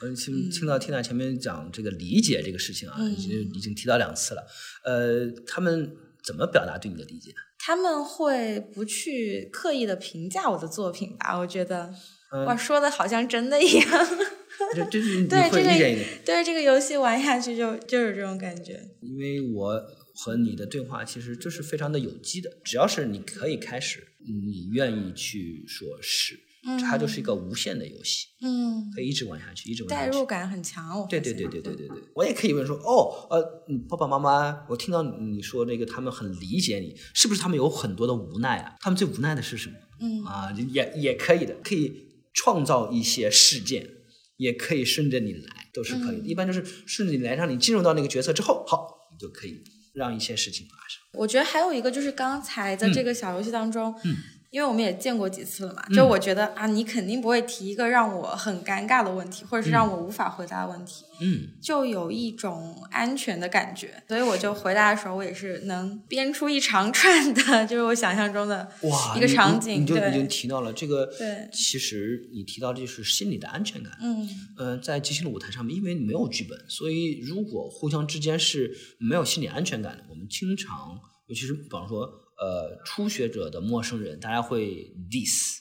呃，听听到 Tina 前面讲这个理解这个事情啊，嗯已经已经提到两次了。呃，他们怎么表达对你的理解？他们会不去刻意的评价我的作品吧？我觉得，嗯哇，说的好像真的一样。[laughs] 这这是 [laughs] 对这个对这个游戏玩下去就就是这种感觉。因为我和你的对话其实就是非常的有机的，只要是你可以开始，你愿意去说是，它就是一个无限的游戏，嗯，可以一直玩下去，一直玩下去。代入感很强。哦对对对对对对对，我也可以问说，哦，呃，嗯爸爸妈妈，我听到你说那个他们很理解你，是不是他们有很多的无奈啊？他们最无奈的是什么？嗯啊，也也可以的，可以创造一些事件，也可以顺着你来，都是可以的。嗯一般就是顺着你来，让你进入到那个角色之后，好，你就可以让一些事情发生。我觉得还有一个就是刚才在这个小游戏当中，嗯因为我们也见过几次了嘛，就我觉得啊，你肯定不会提一个让我很尴尬的问题，或者是让我无法回答的问题。嗯，就有一种安全的感觉，所以我就回答的时候，我也是能编出一长串的，[laughs] 就是我想象中的哇，一个场景。你你就已经，提到了这个，对其实你提到的就是心理的安全感。嗯呃，在即兴的舞台上面，因为你没有剧本，所以如果互相之间是没有心理安全感的，我们经常，尤其是比方说，呃，初学者的陌生人，大家会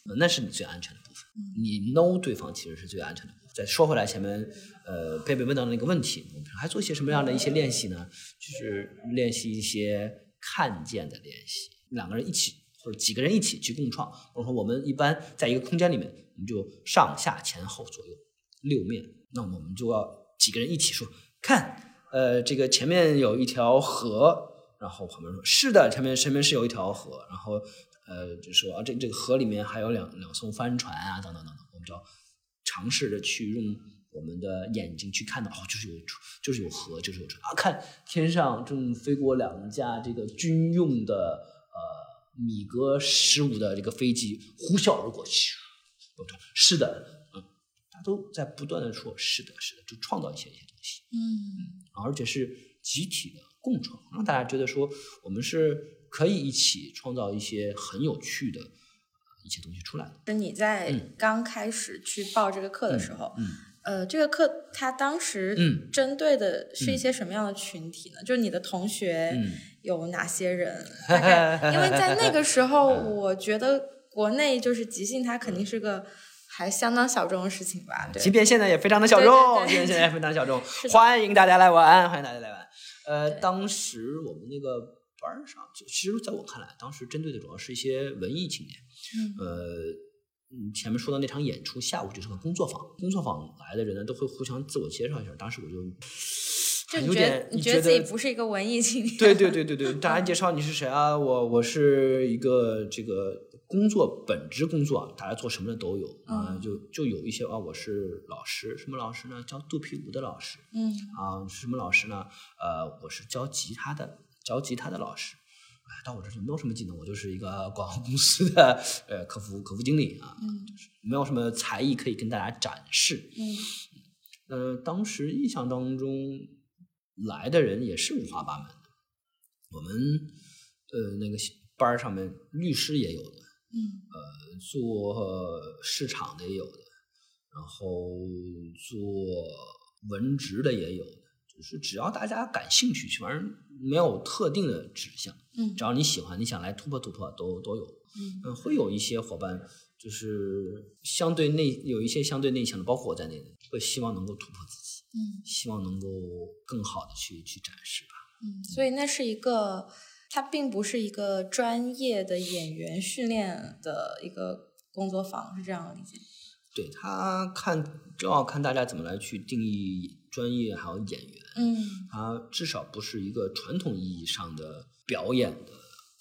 呃那是你最安全的部分。你 know 对方其实是最安全的部分。再说回来，前面呃贝贝问到的那个问题，我们还做一些什么样的一些练习呢？就是练习一些看见的练习，两个人一起或者几个人一起去共创。比如说，我们一般在一个空间里面，我们就上下前后左右六面，那我们就要几个人一起说，看，呃，这个前面有一条河，然后旁边说是的，前面前面是有一条河，然后呃就说啊，这这个河里面还有两两艘帆船啊，等等等等，我们就要尝试着去用我们的眼睛去看到，哦，就是有就是有河，就是有船。啊，看天上正飞过两架这个军用的呃米格十五的这个飞机呼啸而过，咻，我说是的，嗯，大家都在不断的说是的，是的，就创造一些一些东西。嗯而且是集体的共创，让大家觉得说我们是可以一起创造一些很有趣的呃一些东西出来的。那你在嗯刚开始去报这个课的时候，嗯呃，这个课它当时嗯针对的是一些什么样的群体呢？就是你的同学嗯有哪些人？[laughs] 大概因为在那个时候，我觉得国内就是即兴，它肯定是个还相当小众的事情吧？对即，便现在也非常的小众，即便现在也非常小众 [laughs] 欢迎大家来玩，欢迎大家来玩。呃，当时我们那个班上，就其实在我看来，当时针对的主要是一些文艺青年。嗯呃，嗯，前面说的那场演出，下午就是个工作坊，工作坊来的人呢都会互相自我介绍一下。当时我就就你觉得有点，你觉觉得自己不是一个文艺青年？对对对对 [laughs] 对，大家介绍你是谁啊？我我是一个这个工作本职工作啊，大家做什么的都有啊、嗯就就有一些啊，我是老师，什么老师呢？教肚皮舞的老师嗯啊，是什么老师呢？呃，我是教吉他的，教吉他的老师。哎，到我这就没有什么技能，我就是一个广告公司的呃客服客服经理啊，嗯就是没有什么才艺可以跟大家展示。嗯嗯，当时印象当中来的人也是五花八门的。我们呃那个班上面律师也有的，嗯，呃做市场的也有的，然后做文职的也有的，就是只要大家感兴趣，反正没有特定的指向，嗯只要你喜欢，你想来突破突破都都有。嗯嗯，会有一些伙伴就是相对内有一些相对内向的，包括我在内的，会希望能够突破自己，嗯希望能够更好的去去展示吧。嗯，所以那是一个，它并不是一个专业的演员训练的一个工作坊，是这样理解？对他看，正好看大家怎么来去定义专业还有演员。嗯它至少不是一个传统意义上的表演的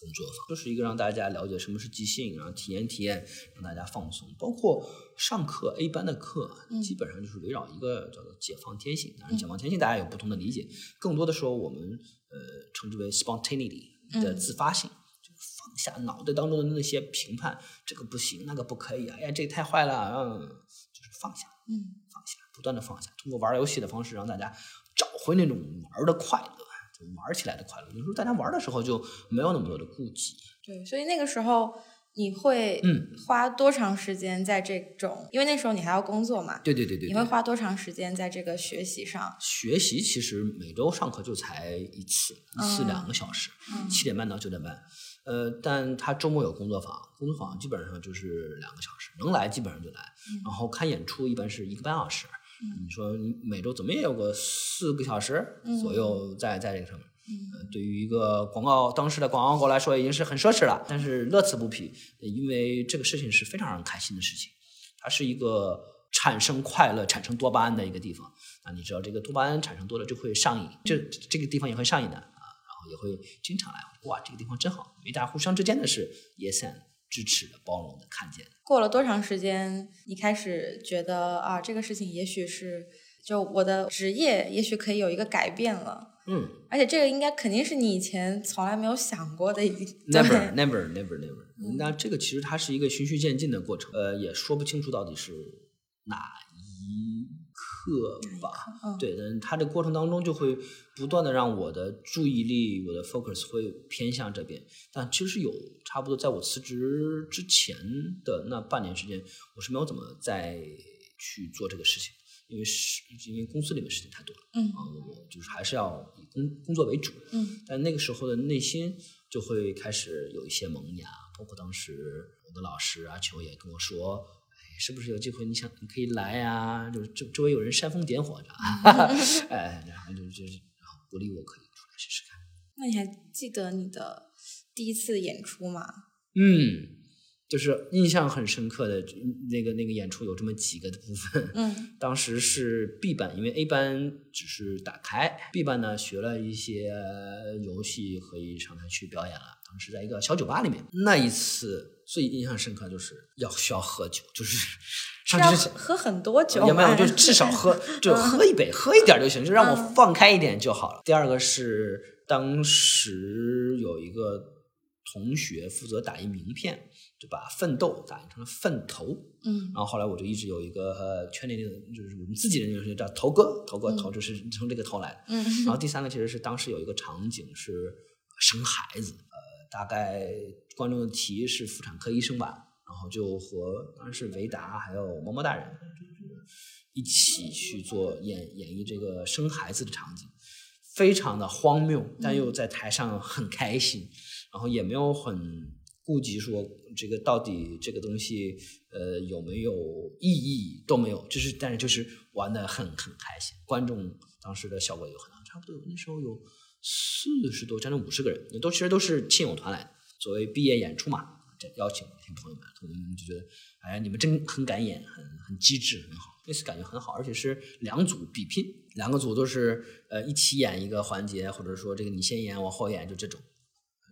工作坊，就是一个让大家了解什么是即兴，然后体验体验，让大家放松。包括上课 A 班的课嗯，基本上就是围绕一个叫做解放天性。当然，解放天性大家有不同的理解，更多的时候我们呃称之为 spontaneity 的嗯自发性。就放下脑袋当中的那些评判，这个不行，那个不可以，哎呀，这个太坏了，嗯，就是放下，嗯放下，不断的放下，通过玩游戏的方式让大家找回那种玩的快乐，就玩起来的快乐。有时候大家玩的时候就没有那么多的顾忌。对，所以那个时候你会嗯花多长时间在这种？因为那时候你还要工作嘛，对对对对对。你会花多长时间在这个学习上？学习其实每周上课就才一次，一次嗯两个小时，嗯七点半到九点半。呃，但他周末有工作坊，工作坊基本上就是两个小时，能来基本上就来。嗯然后看演出一般是一个半小时。嗯你说你每周怎么也有个四个小时左右在在这个上面。对于一个广告当时的广告国来说，已经是很奢侈了，但是乐此不疲，呃因为这个事情是非常让人开心的事情，它是一个产生快乐、产生多巴胺的一个地方。啊，你知道这个多巴胺产生多了就会上瘾，这这个地方也会上瘾的啊，然后也会经常来。哇，这个地方真好，因为大家互相之间的是 yes and 支持的、包容的、看见的。过了多长时间，你开始觉得啊，这个事情也许是就我的职业，也许可以有一个改变了。嗯而且这个应该肯定是你以前从来没有想过的一 Never, never, never, never。那这个其实它是一个循序渐进的过程，呃，也说不清楚到底是哪一刻吧。嗯对，但它的过程当中就会不断的让我的注意力、我的 focus 会偏向这边。但其实有差不多在我辞职之前的那半年时间，我是没有怎么再去做这个事情，因为是因为公司里面事情太多了嗯啊，我就是还是要以工工作为主。嗯但那个时候的内心就会开始有一些萌芽，包括当时我的老师阿球也跟我说，哎，是不是有机会你想你可以来呀、就是周周围有人煽风点火着，[laughs] 哎，然后就就是然后鼓励我可以出来试试看。那你还记得你的第一次演出吗？嗯，就是印象很深刻的那个那个演出有这么几个部分。嗯 [laughs] 当时是 B 班，因为 A 班只是打开，B 班呢学了一些游戏，可以上台去表演了。当时在一个小酒吧里面，那一次最印象深刻就是要需要喝酒，就是上要去之前喝很多酒吗，也没有，就是至少喝，[laughs] 就喝一杯，喝一点就行，就让我嗯放开一点就好了。第二个是当时有一个同学负责打印名片，就把奋斗打印成了奋头，嗯。然后后来我就一直有一个呃圈里的，就是我们自己人就是叫头哥，头哥嗯。头就是从这个头来的。嗯。然后第三个其实是当时有一个场景是生孩子，呃，大概观众的题是妇产科医生吧，然后就和当时是维达还有么么大人就是一起去做演演绎这个生孩子的场景，非常的荒谬，但又在台上很开心，然后也没有很顾及说这个到底这个东西呃有没有意义都没有，就是但是就是玩的很很开心，观众当时的效果有很，差不多那时候有四十多将近五十个人，也都其实都是亲友团来的，作为毕业演出嘛，这邀请一些朋友们，我们就觉得哎你们真很敢演，很很机智，很好，那次感觉很好，而且是两组比拼，两个组都是呃一起演一个环节，或者说这个你先演我后演，就这种，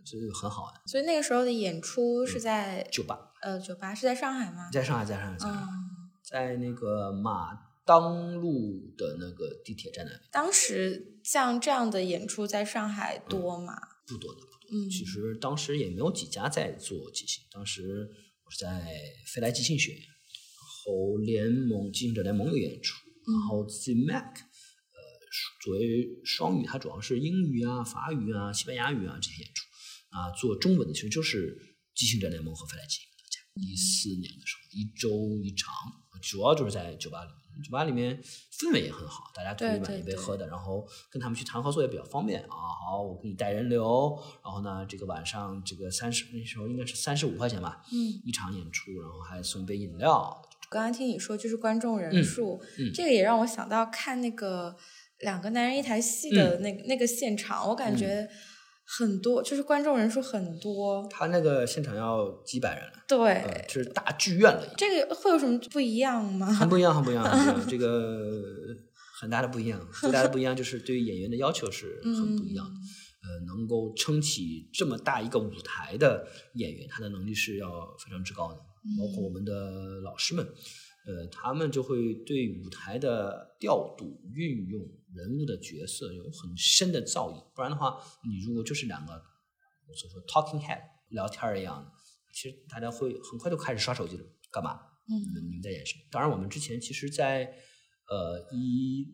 这就很好玩。所以那个时候的演出是在、酒吧呃酒吧是在上海吗？在上海，在上海，在上海，嗯，在那个马当路的那个地铁站那边，当时像这样的演出在上海多吗？不多的不多。嗯，其实当时也没有几家在做即兴，当时我是在飞来即兴学院，然后联盟即兴者联盟有演出，然后自己 Mac，呃，作为双语，它主要是英语啊、法语啊、西班牙语啊这些演出啊。做中文的其实就是即兴者联盟和飞来即兴大家。一四年的时候，一周一场，主要就是在酒吧里面。酒吧里面氛围也很好，大家可以买一杯喝的，然后跟他们去谈合作也比较方便啊。好，我给你带人流，然后呢，这个晚上这个三十那时候应该是三十五块钱吧，嗯，一场演出，然后还送一杯饮料。刚刚听你说就是观众人数，这个也让我想到看那个两个男人一台戏的那那个现场，我感觉。很多，就是观众人数很多。他那个现场要几百人了。对，就是大剧院了。这个会有什么不一样吗？很不一样，很不一样。[laughs] 这个很大的不一样，最大的不一样就是对于演员的要求是很不一样的。呃，能够撑起这么大一个舞台的演员，他的能力是要非常之高的。包括我们的老师们。呃，他们就会对舞台的调度、运用人物的角色有很深的造诣。不然的话，你如果就是两个我所说 talking head 聊天一样，其实大家会很快就开始刷手机了。干嘛？嗯，你们在演什么？当然，我们之前其实，在呃一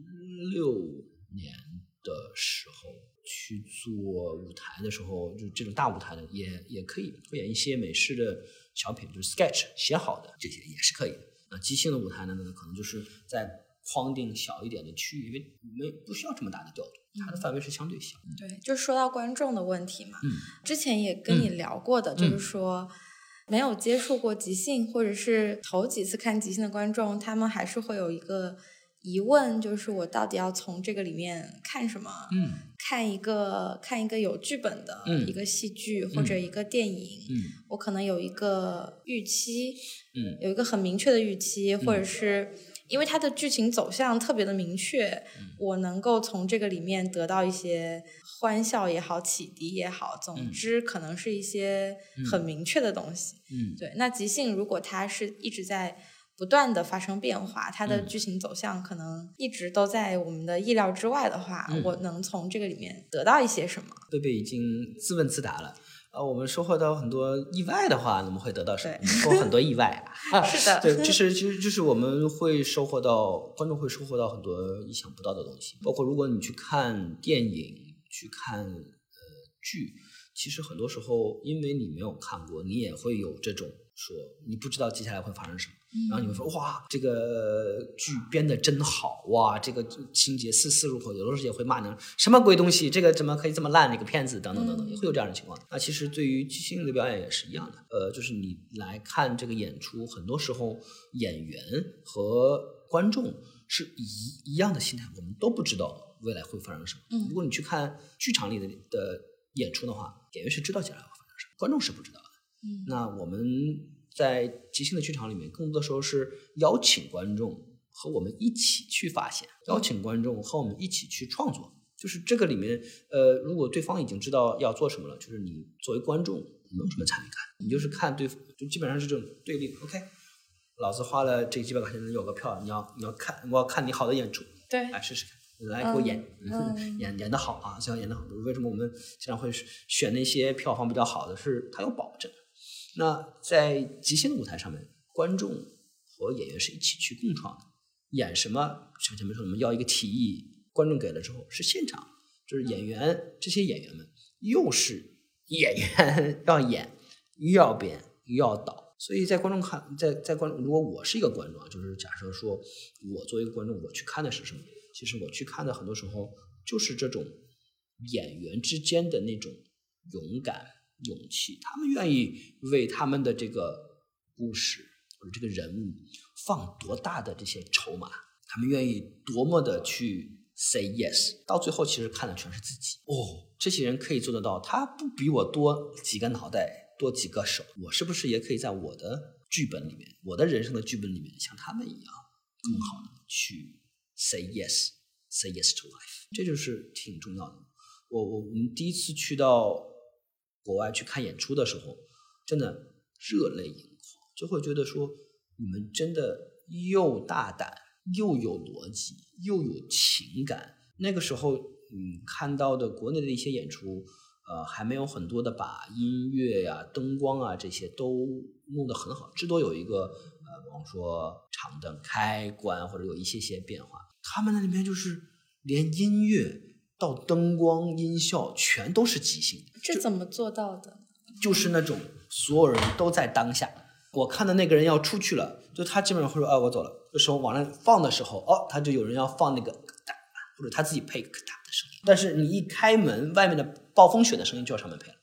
六年的时候去做舞台的时候，就这种大舞台的也也可以，会演一些美式的小品，就是 sketch 写好的这些也是可以的。那即兴的舞台呢？可能就是在框定小一点的区域，因为没不需要这么大的调度，它的范围是相对小。对，就说到观众的问题嘛，嗯，之前也跟你聊过的，就是说没有接触过即兴，或者是头几次看即兴的观众，他们还是会有一个。疑问就是我到底要从这个里面看什么？嗯，看一个看一个有剧本的一个戏剧或者一个电影，嗯，我可能有一个预期，嗯，有一个很明确的预期，或者是因为它的剧情走向特别的明确，我能够从这个里面得到一些欢笑也好，启迪也好，总之可能是一些很明确的东西。嗯，对。那即兴如果它是一直在。不断的发生变化，它的剧情走向可能一直都在我们的意料之外的话，我能从这个里面得到一些什么？贝贝已经自问自答了。呃，我们收获到很多意外的话，我们会得到什么？收获很多意外啊！[laughs] 是的，对，就是其实就是我们会收获到观众会收获到很多意想不到的东西，包括如果你去看电影、去看呃剧，其实很多时候因为你没有看过，你也会有这种说你不知道接下来会发生什么。然后你会说哇，这个剧编的真好哇，这个情节丝丝入扣，有的时候也会骂你什么鬼东西，这个怎么可以这么烂的一个片子等等等等，也会有这样的情况。那其实对于即兴的表演也是一样的，呃，就是你来看这个演出，很多时候演员和观众是一一样的心态，我们都不知道未来会发生什么。如果你去看剧场里的的演出的话，演员是知道接下来会发生什么，观众是不知道的。嗯，那我们。在即兴的剧场里面，更多的时候是邀请观众和我们一起去发现，邀请观众和我们一起去创作。就是这个里面，呃，如果对方已经知道要做什么了，就是你作为观众没有什么参与感，你就是看对，就基本上是这种对立。OK，老子花了这几百块钱有个票，你要你要看，我要看你好的演出，对，来试试看，来给我演，[laughs] 演演的好啊，最好演的好。为什么我们经常会选那些票房比较好的？是它有保证。那在即兴舞台上面，观众和演员是一起去共创的。演什么？像前面说，我们要一个提议，观众给了之后是现场，就是演员这些演员们又是演员要演，又要编，又要导。所以在观众看，在在观众，如果我是一个观众啊，就是假设说我作为一个观众，我去看的是什么？其实我去看的很多时候就是这种演员之间的那种勇敢。勇气，他们愿意为他们的这个故事或者这个人物放多大的这些筹码？他们愿意多么的去 say yes？到最后，其实看的全是自己。哦，这些人可以做得到，他不比我多几个脑袋，多几个手，我是不是也可以在我的剧本里面，我的人生的剧本里面，像他们一样，更好的去 say yes，say yes to life？这就是挺重要的。我我我们第一次去到。国外去看演出的时候，真的热泪盈眶，就会觉得说你们真的又大胆又有逻辑又有情感。那个时候，嗯，看到的国内的一些演出，呃，还没有很多的把音乐呀、灯光啊这些都弄得很好。至多有一个呃比方说长灯开关或者有一些些变化，他们那里面就是连音乐到灯光音效全都是即兴的，这怎么做到的？就是那种所有人都在当下。我看的那个人要出去了，就他基本上会说：“啊，我走了。”这时候往那放的时候，哦，他就有人要放那个哒，或者他自己配咔哒的声音。但是你一开门，外面的暴风雪的声音就要上面配了，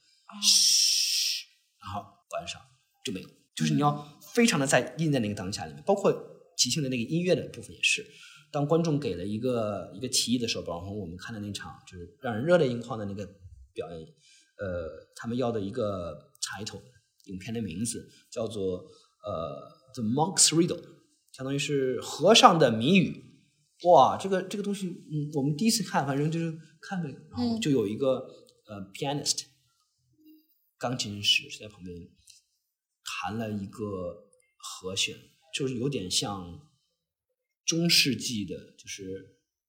嘘，然后关上就没有。就是你要非常的在印在那个当下里面，包括即兴的那个音乐的部分也是。当观众给了一个一个提议的时候，包括我们看的那场就是让人热泪盈眶的那个表演，呃，他们要的一个 title。影片的名字叫做呃《The Monk's Riddle》，相当于是和尚的谜语。哇，这个这个东西，嗯，我们第一次看，反正就是看呗，然后就有一个呃 pianist，钢琴师是在旁边弹了一个和弦，就是有点像中世纪的，就是《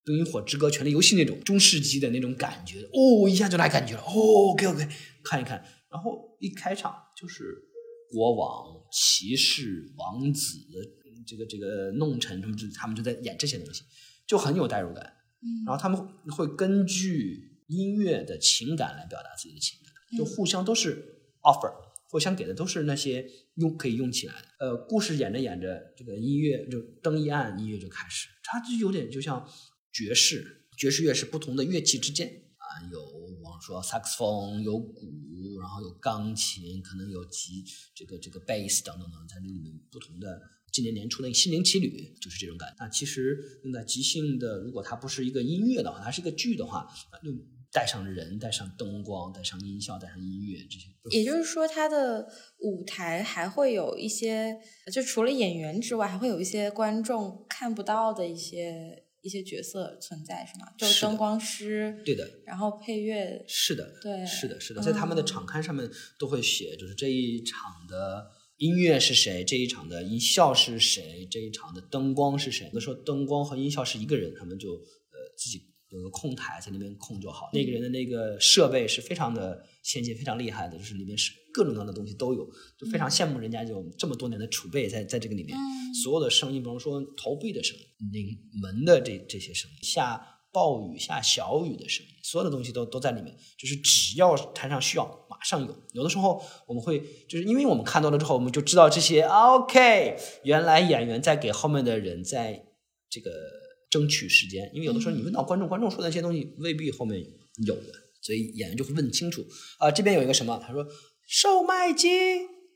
冰与火之歌》《权力游戏》那种中世纪的那种感觉。哦，一下就来感觉了。哦，OK OK，看一看。然后一开场就是国王、骑士、王子，这个这个弄臣，他们就他们就在演这些东西，就很有代入感。然后他们会根据音乐的情感来表达自己的情感，就互相都是 offer，互相给的都是那些用可以用起来的。呃，故事演着演着，这个音乐就灯一暗，音乐就开始，它就有点就像爵士，爵士乐是不同的乐器之间啊有我们。说萨克斯风有鼓，然后有钢琴，可能有吉这个这个贝斯等等等，在这里面不同的。今年年初那个《心灵奇旅》就是这种感。那其实用在即兴的，如果它不是一个音乐的话，它是一个剧的话，就带上人，带上灯光，带上音效，带上音乐这些。也就是说，他的舞台还会有一些，就除了演员之外，还会有一些观众看不到的一些。一些角色存在是吗？就灯光师，对的，然后配乐，是的，对，是的，是的，在他们的场刊上面都会写，就是这一场的音乐是谁，这一场的音效是谁，这一场的灯光是谁。有的时候灯光和音效是一个人，他们就呃自己有个控台在那边控就好。那个人的那个设备是非常的先进，非常厉害的，就是里面是各种各样的东西都有，就非常羡慕人家有这么多年的储备在在这个里面。所有的声音，比如说投币的声音、拧门的这这些声音、下暴雨、下小雨的声音，所有的东西都都在里面。就是只要台上需要，马上有。有的时候我们会，就是因为我们看到了之后，我们就知道这些。OK，原来演员在给后面的人在这个争取时间。因为有的时候你问到观众，观众说的那些东西未必后面有的，所以演员就会问清楚。啊，这边有一个什么？他说售卖机。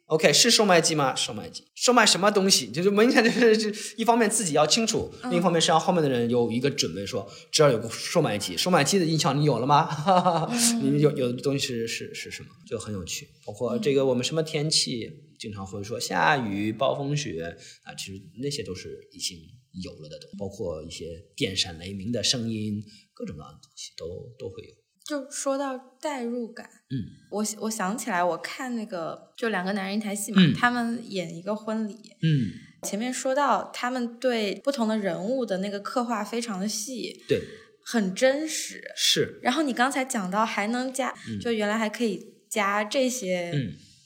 OK，是售卖机吗？售卖机，售卖什么东西？就是明显就是就一方面自己要清楚，另一方面是让后面的人有一个准备，说只要有个售卖机，售卖机的印象你有了吗？[laughs] 你有有的东西是是是什么？就很有趣。包括这个我们什么天气，经常会说下雨、暴风雪啊，其实那些都是已经有了的东西。包括一些电闪雷鸣的声音，各种各样的东西都都会有。就说到代入感，嗯，我我想起来，我看那个就两个男人一台戏嘛，他们演一个婚礼，嗯，前面说到他们对不同的人物的那个刻画非常的细，对，很真实，是。然后你刚才讲到还能加，就原来还可以加这些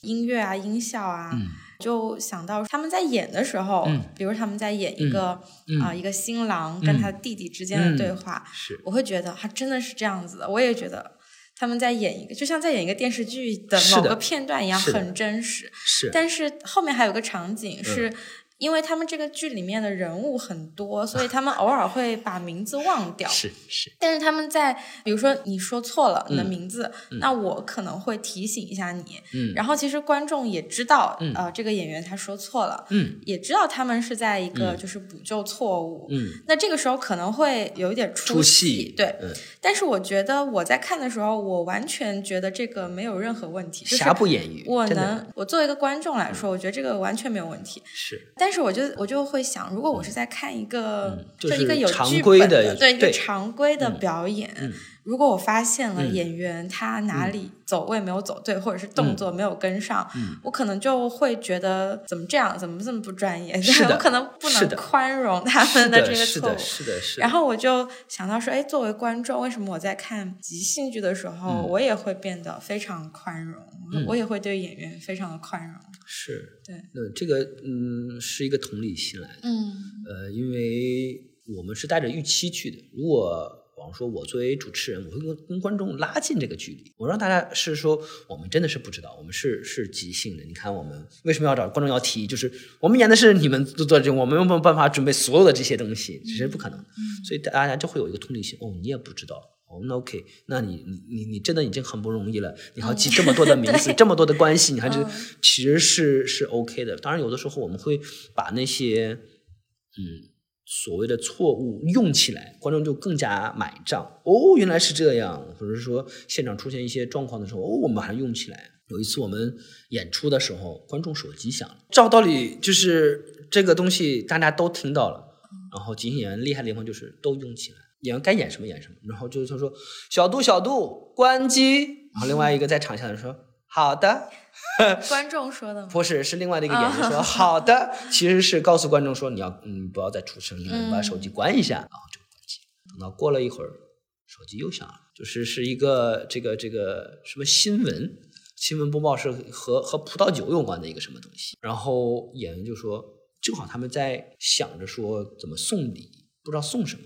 音乐啊、音效啊。就想到他们在演的时候，比如他们在演一个啊一个新郎跟他弟弟之间的对话，是我会觉得他真的是这样子的。我也觉得他们在演一个，就像在演一个电视剧的某个片段一样，很真实。是，但是后面还有个场景是。因为他们这个剧里面的人物很多，所以他们偶尔会把名字忘掉。是是。但是他们在，比如说你说错了你的名字，那我可能会提醒一下你。嗯。然后其实观众也知道，呃，这个演员他说错了。嗯。也知道他们是在一个就是补救错误。嗯。那这个时候可能会有一点出戏。对。但是我觉得我在看的时候，我完全觉得这个没有任何问题。瑕不掩瑜。我能，我作为一个观众来说，我觉得这个完全没有问题。是。但但是我就我就会想，如果我是在看一个，就一个有剧本的，对一个常规的表演，如果我发现了嗯演员他哪里走位没有走对，或者是动作没有跟上，嗯我可能就会觉得怎么这样，怎么这么不专业？是 [laughs] 我可能不能宽容他们的，这个错误是的，。是的，是的。然后我就想到说，哎，作为观众，为什么我在看即兴剧的时候，嗯我也会变得非常宽容，嗯我也会对演员非常的宽容。是，对那，这个嗯是一个同理心来的，嗯呃，因为我们是带着预期去的。如果比方说我作为主持人，我会跟跟观众拉近这个距离，我让大家是说我们真的是不知道，我们是是即兴的。你看我们为什么要找观众要提，就是我们演的是你们做做这，我们没有办法准备所有的这些东西，这是不可能。所以大家就会有一个同理心，哦，你也不知道。哦，那 OK，那你你你你真的已经很不容易了，你还要记这么多的名字，这么多的关系，你还是、嗯其实是是 OK 的。当然，有的时候我们会把那些嗯所谓的错误用起来，观众就更加买账。哦，原来是这样，或者说现场出现一些状况的时候，哦，我们还用起来。有一次我们演出的时候，观众手机响了，照道理就是这个东西大家都听到了，然后即兴演员厉害的地方就是都用起来，演员该演什么演什么。然后就是他说小度小度关机，然后另外一个在场下的人说好的，[laughs] 观众说的吗？不是，是另外的一个演员说、好的，其实是告诉观众说你要嗯不要再出声音了，你把手机关一下，然后就关机。等到过了一会儿，手机又响了，就是是一个这个这个什么新闻新闻播报是和和葡萄酒有关的一个什么东西，然后演员就说正好他们在想着说怎么送礼，不知道送什么，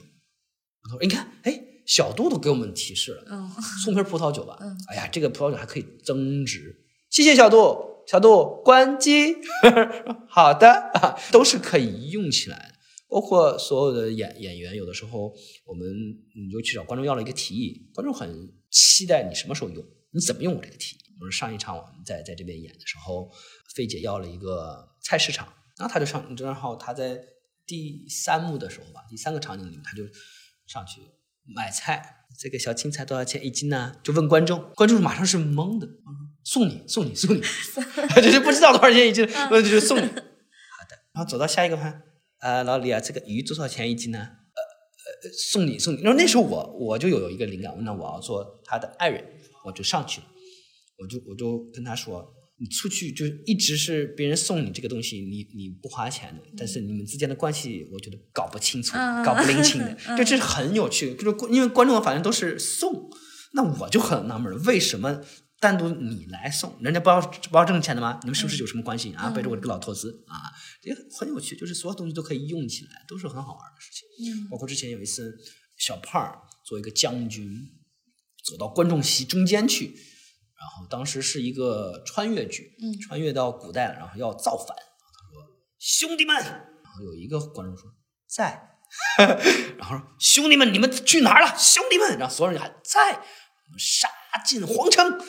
他说你看哎。小度都给我们提示了，嗯 [laughs] 送瓶葡萄酒吧。嗯哎呀，这个葡萄酒还可以增值，谢谢小度，小度关机。[laughs] 好的，啊都是可以用起来的。包括所有的演演员，有的时候我们你就去找观众要了一个提议，观众很期待你什么时候用，你怎么用我这个提议。我说上一场我们在在这边演的时候，费姐要了一个菜市场，然后他就上，正好他在第三幕的时候吧，第三个场景里面他就上去买菜，这个小青菜多少钱一斤呢？就问观众，观众马上是懵的，送你，送你，送你，[laughs] 就是不知道多少钱一斤，我就是送你。[laughs] 好的，然后走到下一个盘，呃，老李啊，这个鱼多少钱一斤呢？呃呃，送你，送你。然后那时候我我就有有一个灵感，那我要做他的爱人，我就上去了，我就我就跟他说。你出去就一直是别人送你这个东西，你你不花钱的，但是你们之间的关系，我觉得搞不清楚，嗯搞不拎清的，就这是很有趣。就是因为观众反正都是送，那我就很纳闷，为什么单独你来送，人家不要不要挣钱的吗？你们是不是有什么关系啊？背着我这个老头子啊，也很有趣，就是所有东西都可以用起来，都是很好玩的事情。嗯包括之前有一次，小胖儿作为一个将军，走到观众席中间去，然后当时是一个穿越剧，嗯穿越到古代了，然后要造反。他说：“兄弟们！”然后有一个观众说：“在。[laughs] ”然后说：“兄弟们，你们去哪儿了？兄弟们！”然后所有人喊：“在！”我们杀进皇城，然后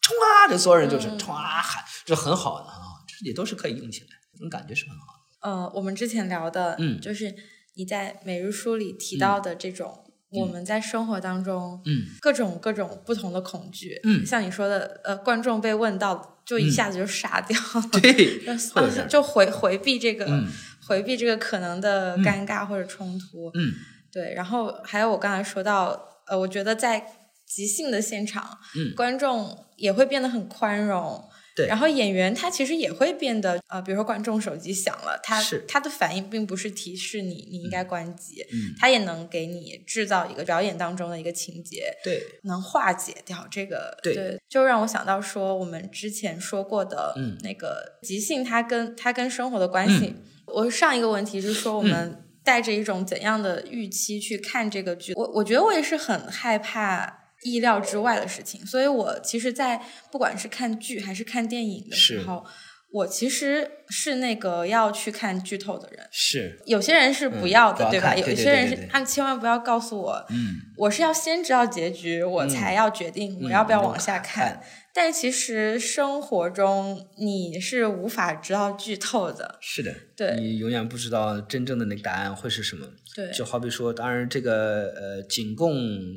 冲啊！这所有人就是嗯冲啊喊，这很好的啊，这也都是可以用起来，这种感觉是很好的。呃，我们之前聊的，嗯就是你在每日书里提到的这种，我们在生活当中，嗯。各种各种不同的恐惧，嗯。像你说的，呃，观众被问到，就一下子就傻掉，对，[laughs] [laughs] 就回回避这个，嗯。回避这个可能的尴尬或者冲突，嗯。对，然后还有我刚才说到，呃，我觉得在即兴的现场，嗯。观众也会变得很宽容。对。然后演员他其实也会变得，呃，比如说观众手机响了，他是。他的反应并不是提示你你应该关机，嗯，他也能给你制造一个表演当中的一个情节，对，能化解掉这个，对。就让我想到说我们之前说过的嗯。那个即兴，它跟它跟生活的关系。我上一个问题是说我们带着一种怎样的预期去看这个剧，我我觉得我也是很害怕。意料之外的事情，所以我其实，在不管是看剧还是看电影的时候，我其实是那个要去看剧透的人。是，有些人是不嗯要的，对吧？有些人是他千万不要告诉我，嗯，我是要先知道结局，我才要决定我要不要往下看。嗯但其实生活中你是无法知道剧透的，是的，对你永远不知道真正的那个答案会是什么。对，就好比说，当然这个呃，仅供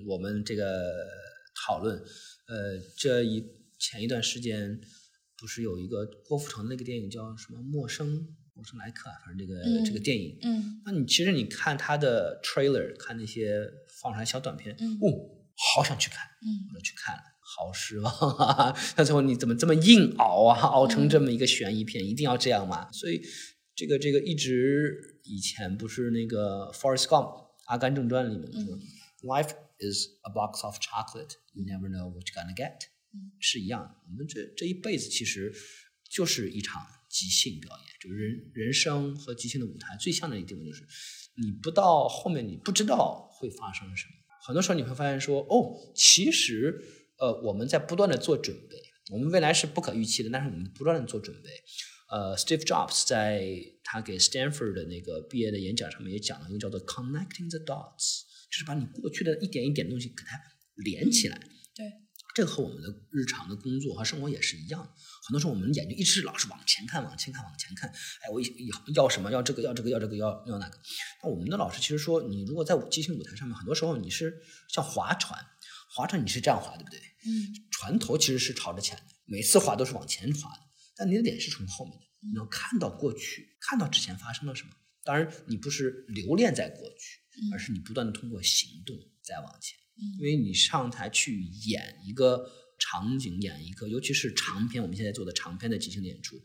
我们这个讨论。呃，这一前一段时间不是有一个郭富城那个电影叫什么《陌生陌生来客》啊，反正这个、嗯这个电影，嗯那你其实你看他的 trailer，看那些放出来小短片，嗯哦，好想去看，嗯，我就去看了，好失望啊！[laughs] 那最后你怎么这么硬熬啊？熬成这么一个悬疑片，一定要这样吗？所以这个这个一直以前不是那个《Forrest Gump》阿甘正传里面说，Life is a box of chocolate, you never know what you're gonna get，是一样的。我们这这一辈子其实就是一场即兴表演，就是人人生和即兴的舞台最像的一个地方就是，你不到后面你不知道会发生什么。很多时候你会发现说，哦，其实呃我们在不断的做准备，我们未来是不可预期的，但是我们不断的做准备。呃，Steve Jobs 在他给 Stanford 的那个毕业的演讲上面也讲了一个叫做 “connecting the dots”，就是把你过去的一点一点东西给它连起来。对，这个和我们的日常的工作和生活也是一样。很多时候我们眼睛一直老是往前看，往前看，往前看。哎，我以后要什么？要这个，要这个，要这个，要要那个。那我们的老师其实说，你如果在即兴舞台上面，很多时候你是像划船，划船你是这样划，对不对？嗯，船头其实是朝着前的，每次划都是往前划的。但你的脸是从后面的，你要看到过去，看到之前发生了什么。当然，你不是留恋在过去，而是你不断的通过行动在往前。因为你上台去演一个场景，演一个，尤其是长篇，我们现在做的长篇的即兴演出，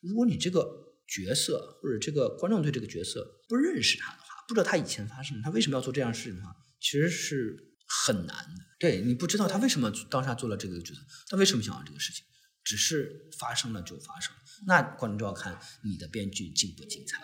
如果你这个角色或者这个观众对这个角色不认识他的话，不知道他以前发生他为什么要做这样事情的话，其实是很难的。对你不知道他为什么当下做了这个角色，他为什么想要这个事情。只是发生了就发生了，那观众就要看你的编剧精不精彩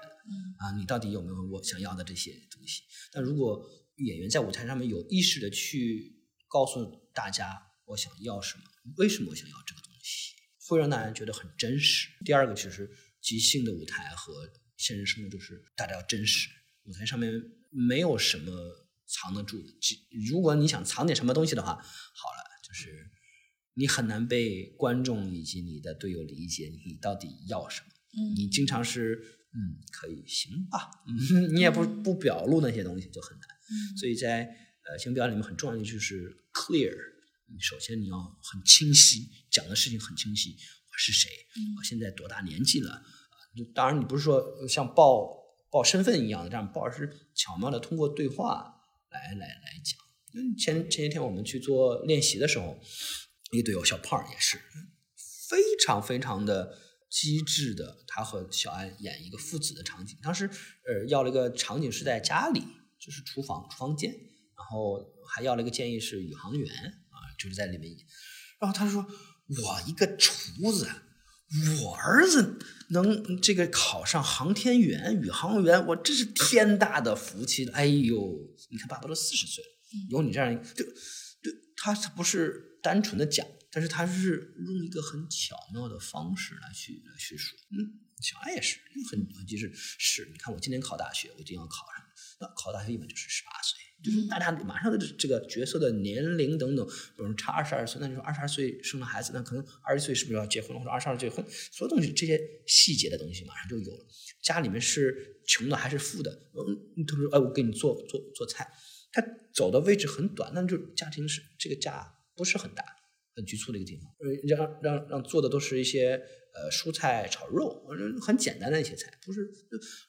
啊，你到底有没有我想要的这些东西？但如果演员在舞台上面有意识的去告诉大家我想要什么，为什么我想要这个东西，会让大家觉得很真实。第二个其实即兴的舞台和现实生活就是大家要真实，舞台上面没有什么藏得住的。如果你想藏点什么东西的话，好了，就是。你很难被观众以及你的队友理解，你到底要什么？嗯，你经常是嗯，可以行吧，嗯，[laughs] 你也不不表露那些东西就很难。嗯，所以在呃，行表演里面很重要的就是 clear。你首先你要很清晰，讲的事情很清晰。我是谁？我现在多大年纪了？当然，你不是说像报报身份一样的这样报，而是巧妙的通过对话来来来讲。嗯，前前些天我们去做练习的时候。一个队友小胖也是非常非常的机智的，他和小安演一个父子的场景。当时呃要了一个场景是在家里，就是厨房厨房间，然后还要了一个建议是宇航员啊，就是在里面演。然后他说：“我一个厨子，我儿子能这个考上航天员、宇航员，我这是天大的福气。哎呦，你看爸爸都四十岁了，有你这样就就他不是。”单纯的讲，但是他是用一个很巧妙的方式来去来叙述。嗯，小爱也是很很机智。是，你看我今年考大学，我一定要考上。那考大学一般就是十八岁，就是大家马上的这个角色的年龄等等，比如差二十二岁，那你说二十二岁生了孩子，那可能二十岁是不是要结婚了？或者二十二岁婚，所有东西这些细节的东西马上就有了。家里面是穷的还是富的？嗯，他说哎，我给你做做做菜。他走的位置很短，那就家庭是这个家。不是很大，很局促的一个地方。呃，让让让做的都是一些呃蔬菜炒肉，很简单的一些菜，不是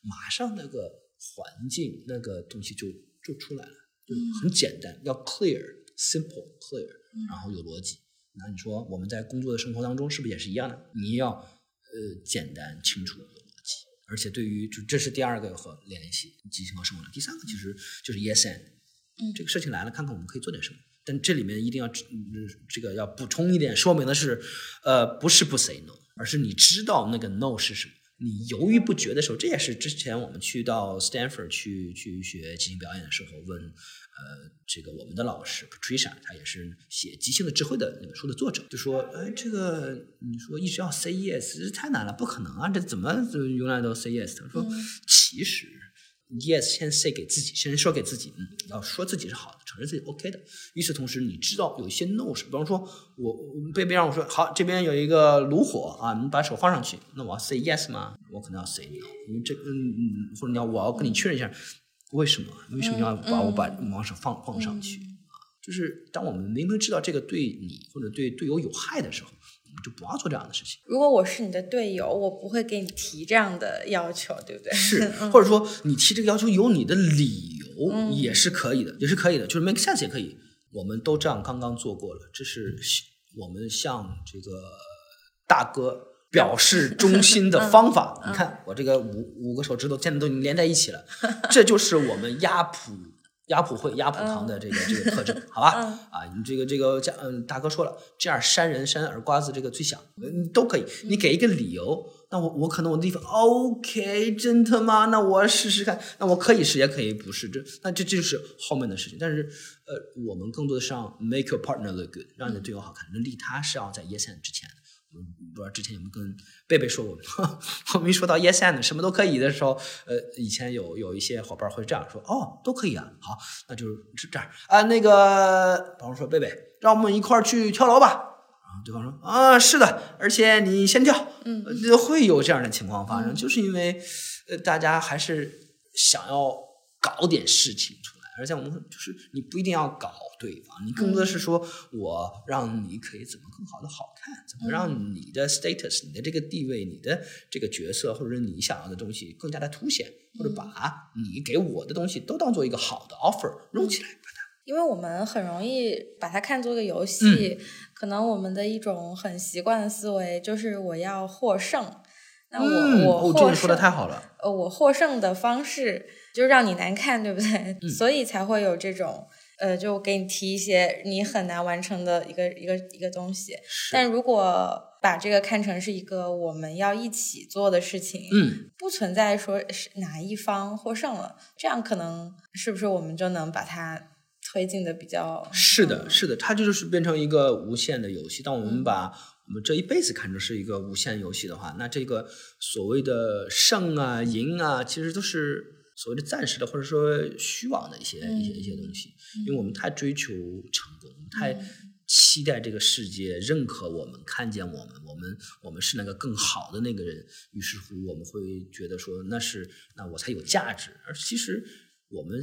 马上那个环境那个东西就就出来了，就很简单，要 clear simple clear，然后有逻辑。那你说我们在工作的生活当中是不是也是一样的？你要呃简单清楚有逻辑，而且对于就这是第二个和联系即兴和生活的第三个其实就是 yes and，嗯，这个事情来了，看看我们可以做点什么。但这里面一定要这个要补充一点说明的是，呃，不是不 say no，而是你知道那个 no 是什么。你犹豫不决的时候，这也是之前我们去到 Stanford 去去学即兴表演的时候问，呃，这个我们的老师 Patricia，他也是写《即兴的智慧》的那本书的作者，就说，哎，这个你说一直要 say yes 这太难了，不可能啊，这怎么永远都 say yes？他说，其实。Yes，先 say 给自己，先说给自己，嗯，要说自己是好的，承认自己 OK 的。与此同时，你知道有一些 no 是，比方说我被别人让我说好，这边有一个炉火啊，你把手放上去，那我要 say yes 吗？我可能要 say no，因为这嗯嗯，或者你要我要跟你确认一下，为什么？为什么要把我把往手放放上去啊？就是当我们明明知道这个对你或者对队友有害的时候。就不要做这样的事情。如果我是你的队友，我不会给你提这样的要求，对不对？是，[laughs] 或者说你提这个要求有你的理由，也是可以的，也是可以的，就是 make sense 也可以。我们都这样刚刚做过了，这是我们向这个大哥表示忠心的方法。你看，我这个五五个手指头现在都已经连在一起了，这就是我们压普。鸭普会鸭普堂的这个这个特征，好吧？啊，你这个这个家嗯，大哥说了，这样扇人扇耳瓜子这个最响，嗯都可以。你给一个理由，那我我可能我的地方 OK，真的吗？那我试试看，那我可以试也可以不试，这那这这就是后面的事情。但是呃，我们更多的是让 make your partner look good，让你的队友好看。那利他是要在 yes and 之前。嗯，不知道之前有没有跟贝贝说过？[laughs] 我们一说到 yes and 什么都可以的时候，呃，以前有有一些伙伴会这样说：“哦，都可以啊。”好，那就是这样啊。那个，比方说贝贝，让我们一块儿去跳楼吧。然后对方说：“啊，是的，而且你先跳。”嗯，会有这样的情况发生，就是因为呃，大家还是想要搞点事情出来，而且我们就是你不一定要搞。对方，你更多的是说，我让你可以怎么更好的好看，怎么让你的 status、你的这个地位、你的这个角色，或者是你想要的东西更加的凸显，或者把你给我的东西都当做一个好的 offer 弄起来，把它。因为我们很容易把它看作个游戏，可能我们的一种很习惯的思维就是我要获胜。那我我获胜说的太好了。呃，我获胜的方式就是让你难看，对不对？所以才会有这种。呃，就给你提一些你很难完成的一个一个一个东西，但如果把这个看成是一个我们要一起做的事情，嗯，不存在说是哪一方获胜了，这样可能是不是我们就能把它推进的比较？是的，是的，它就是变成一个无限的游戏。当我们把我们这一辈子看成是一个无限游戏的话，那这个所谓的胜啊、赢啊，其实都是。所谓的暂时的，或者说虚妄的一些一些一些东西，因为我们太追求成功，太期待这个世界认可我们，看见我们，我们我们是那个更好的那个人，于是乎我们会觉得说那是那我才有价值，而其实我们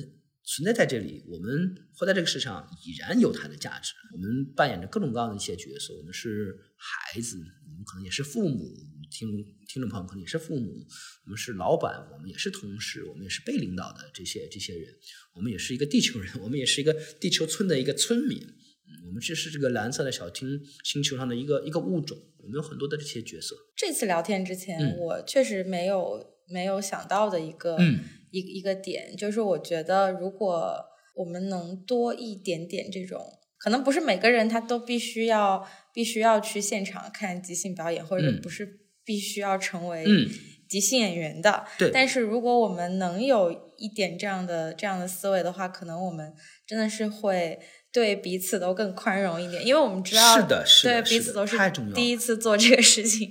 存在在这里，我们活在这个世上已然有它的价值。我们扮演着各种各样的一些角色，我们是孩子，我们可能也是父母。听听众朋友可能也是父母，我们是老板，我们也是同事，我们也是被领导的这些这些人，我们也是一个地球人，我们也是一个地球村的一个村民，嗯，我们这是这个蓝色的小星星球上的一个一个物种，我们有很多的这些角色。这次聊天之前，我确实没有没有想到的一个一一个点，就是我觉得如果我们能多一点点这种，可能不是每个人他都必须要必须要去现场看即兴表演，或者不是。必须要成为即兴演员的，对。但是如果我们能有一点这样的这样的思维的话，可能我们真的是会对彼此都更宽容一点，因为我们知道，是的，是的，对彼此都是第一次做这个事情，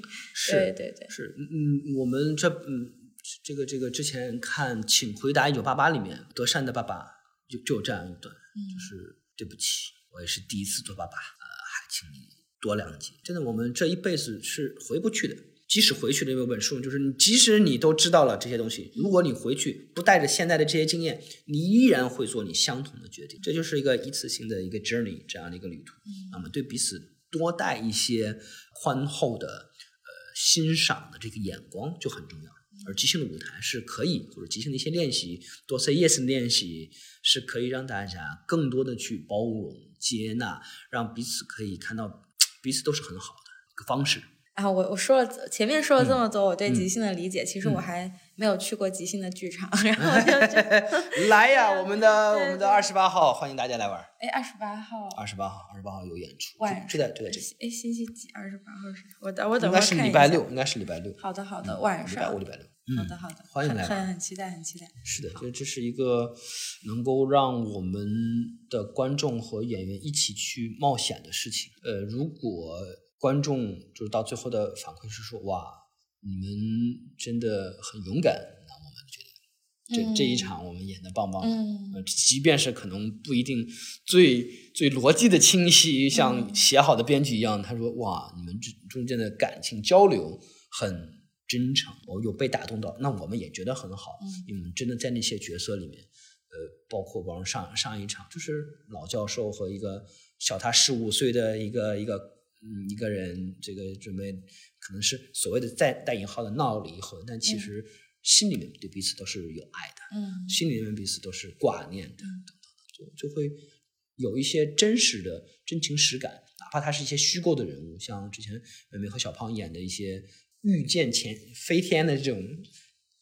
对对对，是嗯，我们这嗯这个这个之前看《请回答一九八八》里面，德善的爸爸就就有这样一段，就是对不起，我也是第一次做爸爸，呃，还请你多谅解。真的，我们这一辈子是回不去的。即使回去了有本书，就是你即使你都知道了这些东西，如果你回去不带着现在的这些经验，你依然会做你相同的决定。这就是一个一次性的一个 journey 这样的一个旅途。那么对彼此多带一些宽厚的呃欣赏的这个眼光就很重要。而即兴的舞台是可以，或者即兴的一些练习，多 say yes 的练习是可以让大家更多的去包容、接纳，让彼此可以看到 [tsk] 彼此都是很好的一个方式。啊，我我说了前面说了这么多，我对即兴的理解，其实我还没有去过即兴的剧场，[laughs] 然后就 [laughs] 来呀，我们的我们的二十八号，欢迎大家来玩。哎，二十八号，二十八号，二十八号有演出，晚就在就在这。哎，星期几？二十八号是？我等我等应该是礼拜六，应该是礼拜六。好的好的，晚上。礼拜五礼拜六。好的好的，欢迎来。很很期待很期待。是的，就这是一个能够让我们的观众和演员一起去冒险的事情。呃，如果。观众就是到最后的反馈是说：“哇，你们真的很勇敢。”那我们觉得这这一场我们演的棒棒的。嗯，即便是可能不一定最最逻辑的清晰，像写好的编剧一样，他说：“哇，你们中中间的感情交流很真诚，我有被打动到。”那我们也觉得很好，因为真的在那些角色里面，呃，包括光上上一场，就是老教授和一个小他十五岁的一个一个。嗯，一个人这个准备可能是所谓的带带引号的闹离婚，但其实心里面对彼此都是有爱的，嗯，心里面彼此都是挂念的，等等，就就会有一些真实的真情实感，哪怕他是一些虚构的人物，像之前美美和小胖演的一些遇见前飞天的这种，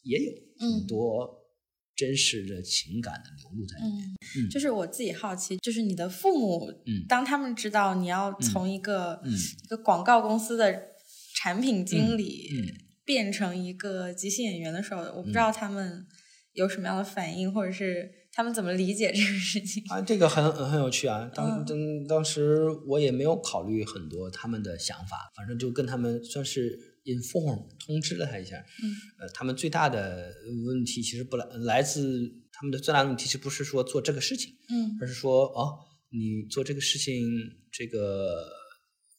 也有很多真实的情感的流露在里面。嗯，就是我自己好奇，就是你的父母，嗯，当他们知道你要从一个一个广告公司的产品经理变成一个即兴演员的时候，我不知道他们有什么样的反应，或者是。他们怎么理解这个事情啊？这个很很有趣啊！当当当时我也没有考虑很多他们的想法，反正就跟他们算是 inform 通知了他一下。嗯，呃，他们最大的问题其实不来来自他们的最大问题，其实不是说做这个事情，嗯，而是说哦，你做这个事情，这个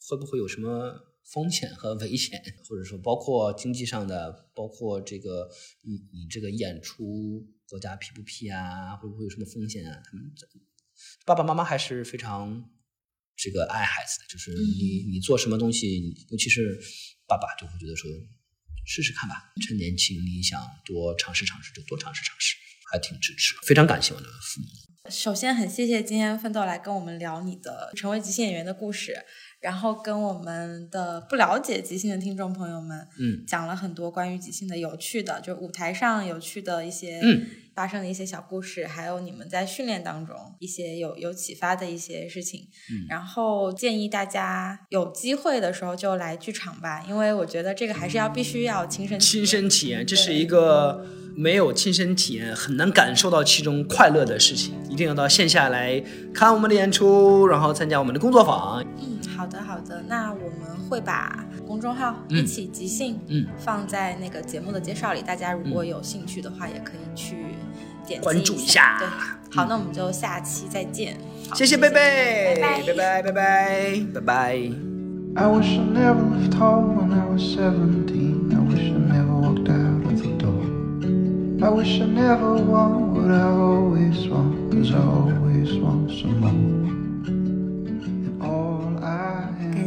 会不会有什么风险和危险，或者说包括经济上的，包括这个你你这个演出。国家批不批啊？会不会有什么风险啊？他们爸爸妈妈还是非常这个爱孩子的，就是你你做什么东西，尤其是爸爸就会觉得说试试看吧，趁年轻你想多尝试尝试就多尝试尝试，还挺支持，非常感谢我的父母。首先很谢谢今天奋斗来跟我们聊你的成为即兴演员的故事。然后跟我们的不了解即兴的听众朋友们，嗯，讲了很多关于即兴的有趣的，就舞台上有趣的一些，嗯，发生的一些小故事，还有你们在训练当中一些有有启发的一些事情，嗯，然后建议大家有机会的时候就来剧场吧，因为我觉得这个还是要必须要亲身亲身体验，这是一个没有亲身体验很难感受到其中快乐的事情，一定要到线下来看我们的演出，然后参加我们的工作坊，嗯。好的，好的，那我们会把公众号“一起即兴”嗯。放在那个节目的介绍里，大家如果有兴趣的话，也可以去点关注一下。对，好，那我们就下期再见。谢谢贝贝，拜拜，拜拜，拜拜，拜拜。感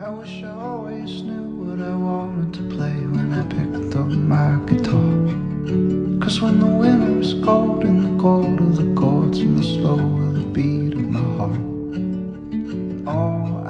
I wish I always knew what I wanted to play when I picked up my guitar. Cause when the winter's cold and the cold of the chords and the slow of the beat of my heart, all